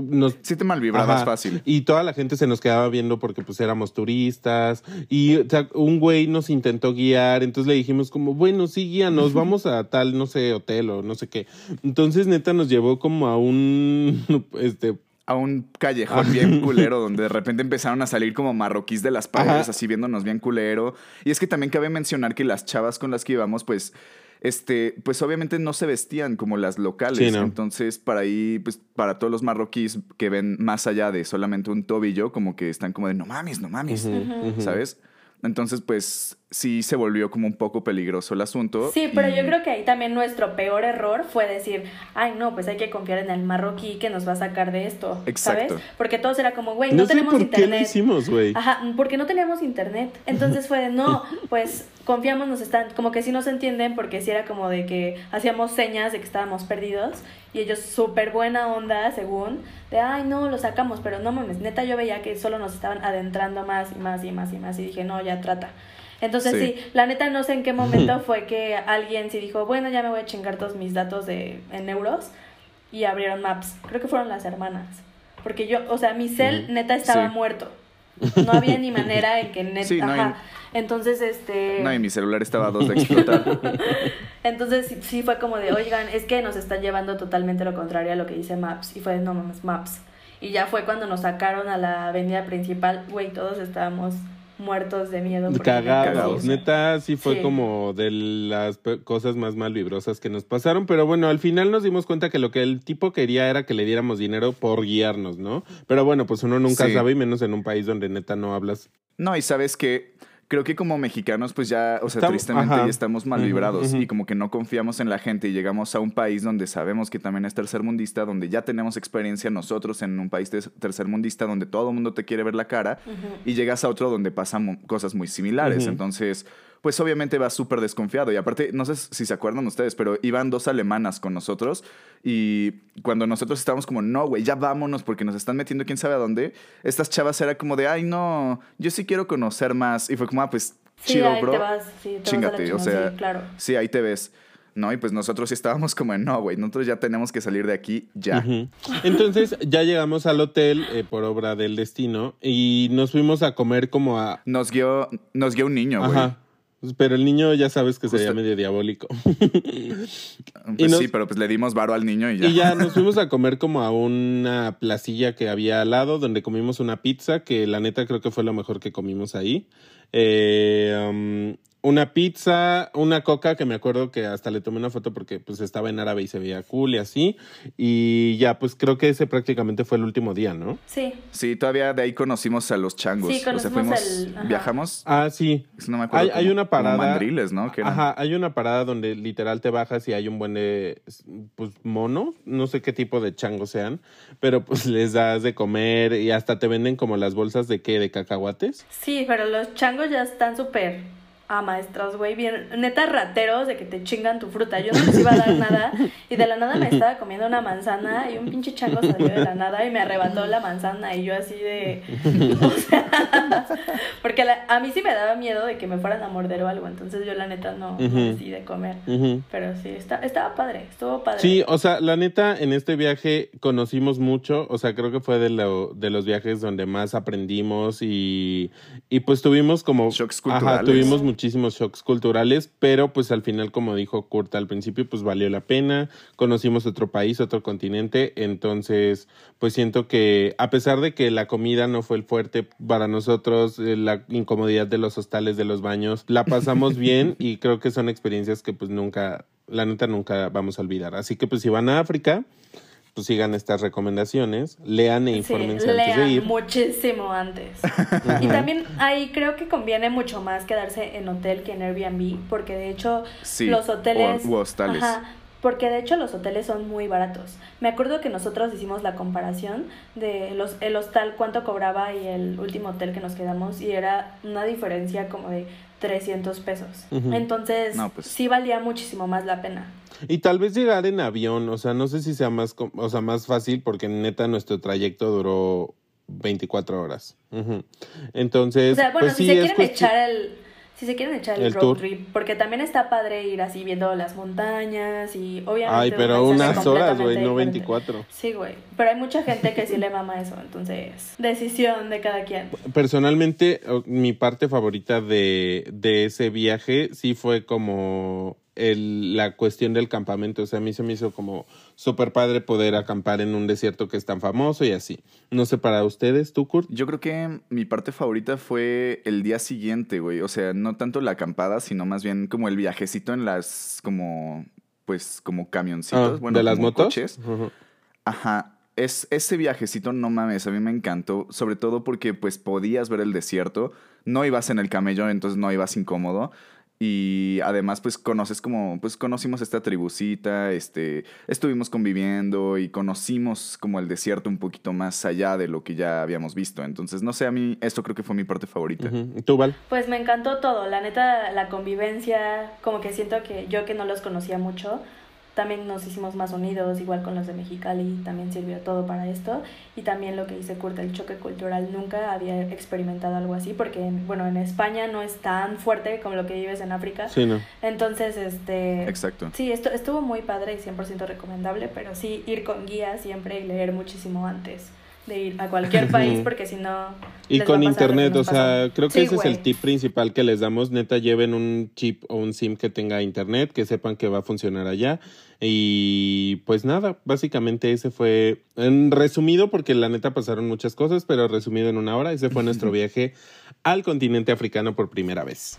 Nos, Sí te malvibrabas fácil. Y toda la gente se nos quedaba viendo porque pues éramos turistas. Y o sea, un güey nos intentó guiar. Entonces le dijimos como, bueno, sí, guíanos, vamos a tal, no sé, hotel o no sé qué. Entonces neta nos llevó como a un, (laughs) este, A un callejón bien (laughs) culero donde de repente empezaron a salir como marroquíes de las paredes, Ajá. así viéndonos bien culero. Y es que también cabe mencionar que las chavas con las que íbamos, pues, este, pues obviamente no se vestían como las locales. Sí, no. Entonces, para ahí, pues, para todos los marroquíes que ven más allá de solamente un tobillo, como que están como de no mames, no mames. ¿Sabes? Entonces, pues, sí se volvió como un poco peligroso el asunto. Sí, pero y- yo creo que ahí también nuestro peor error fue decir, ay no, pues hay que confiar en el marroquí que nos va a sacar de esto, Exacto. ¿sabes? Porque todos era como, güey, No, no, sé tenemos por qué lo internet. hicimos, güey. Ajá, porque no teníamos internet. Entonces fue de, no, (laughs) pues confiamos, nos están, como que sí nos entienden, porque sí era como de que hacíamos señas de que estábamos perdidos. Y ellos súper buena onda, según, de, ay, no, lo sacamos, pero no mames, neta yo veía que solo nos estaban adentrando más y más y más y más. Y dije, no, ya trata. Entonces Sí. sí. la neta no sé en qué momento fue que alguien sí dijo, bueno, ya me voy a chingar todos mis datos de, en euros. Y abrieron Maps. Creo que fueron las hermanas. Porque yo, o sea, mi cel neta estaba Sí. muerto. (laughs) No había ni manera en que neta. Sí, no hay- ajá. Entonces, este. No, y mi celular estaba a dos de explotar. (laughs) Entonces sí, sí fue como de, oigan, es que nos están llevando totalmente lo contrario a lo que dice Maps. Y fue de, no mames, Maps. Y ya fue cuando nos sacaron a la avenida principal, güey, todos estábamos muertos de miedo. Cagados. Neta, sí fue Sí. como de las pe- cosas más malvibrosas que nos pasaron. Pero bueno, al final nos dimos cuenta que lo que el tipo quería era que le diéramos dinero por guiarnos, ¿no? Pero bueno, pues uno nunca Sí. sabe, y menos en un país donde neta no hablas. No, y sabes que creo que como mexicanos, pues ya, o sea, Estamos- tristemente ajá. ya estamos mal vibrados y como que no confiamos en la gente y llegamos a un país donde sabemos que también es tercermundista, donde ya tenemos experiencia nosotros en un país tercermundista donde todo el mundo te quiere ver la cara y llegas a otro donde pasan cosas muy similares. Entonces, pues obviamente vas súper desconfiado. Y aparte, no sé si se acuerdan ustedes, pero iban dos alemanas con nosotros y cuando nosotros estábamos como, no, güey, ya vámonos porque nos están metiendo quién sabe a dónde, estas chavas era como de, ay, no, yo sí quiero conocer más. Y fue como, ah, pues Sí, chido, ahí bro. te vas, sí, te vas a la o sea, sí, claro. sí, ahí te ves. No, y pues nosotros sí estábamos como en, no, güey, nosotros ya tenemos que salir de aquí ya. Entonces ya llegamos al hotel eh, por obra del destino y nos fuimos a comer como a... Nos guió, nos guió un niño, güey. Ajá. Pero el niño ya sabes que sería medio diabólico. (laughs) Pues Y nos- sí, pero pues le dimos varo al niño y ya. Y ya nos (laughs) fuimos a comer como a una placilla que había al lado, donde comimos una pizza, que la neta creo que fue lo mejor que comimos ahí. Eh, um, una pizza, una coca, que me acuerdo que hasta le tomé una foto porque pues estaba en árabe y se veía cool y así. Y ya, pues creo que ese prácticamente fue el último día, ¿no? Sí, Sí, todavía de ahí conocimos a los changos. Sí, o sea, conocimos fuimos, el- viajamos, Ah, sí. no me acuerdo. Hay, una parada. mandriles, ¿no? Que Ajá, hay una parada donde literal te bajas y hay un buen de pues mono, no sé qué tipo de changos sean, pero pues (laughs) les das de comer y hasta te venden como las bolsas de qué, de cacahuates. sí, pero los changos ya están súper amaestros, güey, bien, neta rateros de que te chingan tu fruta. Yo no les iba a dar nada y de la nada me estaba comiendo una manzana y un pinche chango salió de la nada y me arrebató la manzana y yo así de... o sea, (laughs) porque la- a mí sí me daba miedo de que me fueran a morder o algo, entonces yo la neta no, no Ujú. así de comer. Ujú. Pero sí, está, estaba padre, estuvo padre. Sí, o sea, la neta, en este viaje conocimos mucho, o sea, creo que fue de, lo, de los viajes donde más aprendimos y, y pues tuvimos como... Shocks Ajá, culturales. tuvimos muchísimos shocks culturales, pero pues al final, como dijo Kurt al principio, pues valió la pena, conocimos otro país, otro continente, entonces pues siento que a pesar de que la comida no fue el fuerte para nosotros, eh, la incomodidad de los hostales, de los baños, la pasamos (laughs) bien y creo que son experiencias que pues nunca, la neta nunca vamos a olvidar. Así que pues si van a África, pues sigan estas recomendaciones, lean e Sí, infórmense antes de lean ir. muchísimo antes. (laughs) y también ahí creo que conviene mucho más quedarse en hotel que en Airbnb, porque de hecho Sí, los hoteles... o- u hostales. Ajá, porque de hecho los hoteles son muy baratos. Me acuerdo que nosotros hicimos la comparación de los, el hostal cuánto cobraba y el último hotel que nos quedamos y era una diferencia como de 300 pesos. Entonces No, pues. sí valía muchísimo más la pena. Y tal vez llegar en avión, o sea, no sé si sea más, o sea, más fácil porque neta nuestro trayecto duró 24 horas. Entonces, O sea, bueno, pues si sí, se quieren echar el si se quieren echar el, El road tour. trip, porque también está padre ir así viendo las montañas y obviamente Ay, pero unas horas, güey, no diferente. 24. Sí, güey, pero hay mucha gente que sí le mama eso, entonces decisión de cada quien. Personalmente, mi parte favorita de, de ese viaje sí fue como el, la cuestión del campamento. O sea, a mí se me hizo como súper padre poder acampar en un desierto que es tan famoso y así. No sé, para ustedes, tú, Kurt. Yo creo que mi parte favorita fue el día siguiente, güey. O sea, no tanto la acampada, sino más bien como el viajecito en las, como, pues, como camioncitos. Ah, bueno, ¿De las como motos? coches. Ajá. Es, ese viajecito, no mames, a mí me encantó. Sobre todo porque, pues, podías ver el desierto. No ibas en el camello, entonces no ibas incómodo. Y además, pues, conoces como, pues, conocimos esta tribucita, este, estuvimos conviviendo y conocimos como el desierto un poquito más allá de lo que ya habíamos visto. Entonces, no sé, a mí esto creo que fue mi parte favorita. Ujú. ¿Tú, Val? Pues me encantó todo, la neta, la convivencia, como que siento que yo que no los conocía mucho, también nos hicimos más unidos, igual con los de Mexicali, también sirvió todo para esto. Y también lo que dice Kurt, el choque cultural, nunca había experimentado algo así, porque, bueno, en España no es tan fuerte como lo que vives en África. Sí, no. Entonces, este... Exacto. Sí, esto estuvo muy padre y 100% recomendable, pero sí ir con guía siempre y leer muchísimo antes de ir a cualquier país, porque si no... Y con internet, o sea, creo que Sí, ese es el tip principal que les damos. Neta, lleven un chip o un SIM que tenga internet, que sepan que va a funcionar allá. Y pues nada, básicamente ese fue, en resumido, porque la neta pasaron muchas cosas, pero resumido en una hora, ese fue nuestro (laughs) viaje al continente africano por primera vez.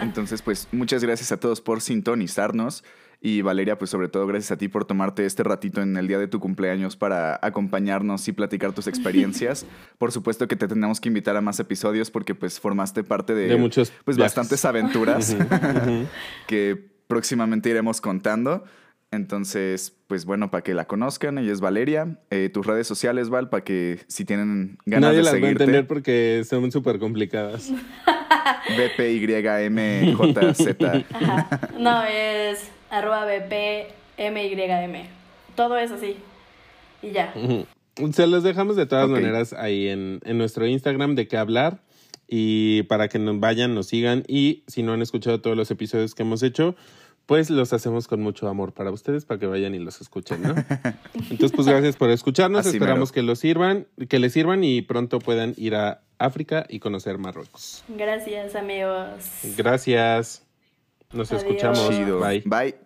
Entonces, pues, muchas gracias a todos por sintonizarnos. Y Valeria, pues sobre todo gracias a ti por tomarte este ratito en el día de tu cumpleaños para acompañarnos y platicar tus experiencias. (laughs) por supuesto que te tenemos que invitar a más episodios porque pues formaste parte de, De muchos pues viajes. bastantes aventuras (laughs) que próximamente iremos contando. Entonces, pues bueno, para que la conozcan, ella es Valeria. Eh, tus redes sociales, Val, para que si tienen ganas Nadie de las va a seguirte. entender porque son súper complicadas. (laughs) BPYMJZ. No, es arroba BPMYM. Todo es así. Y ya. Se los dejamos de todas maneras ahí en, en nuestro Instagram de qué hablar y para que nos vayan, nos sigan y si no han escuchado todos los episodios que hemos hecho, pues los hacemos con mucho amor para ustedes para que vayan y los escuchen, ¿no? (laughs) Entonces, pues gracias por escucharnos, Así esperamos mero. que los sirvan, que les sirvan y pronto puedan ir a África y conocer Marruecos. Gracias, amigos. Gracias. Nos Adiós. escuchamos. Chido. Bye. Bye.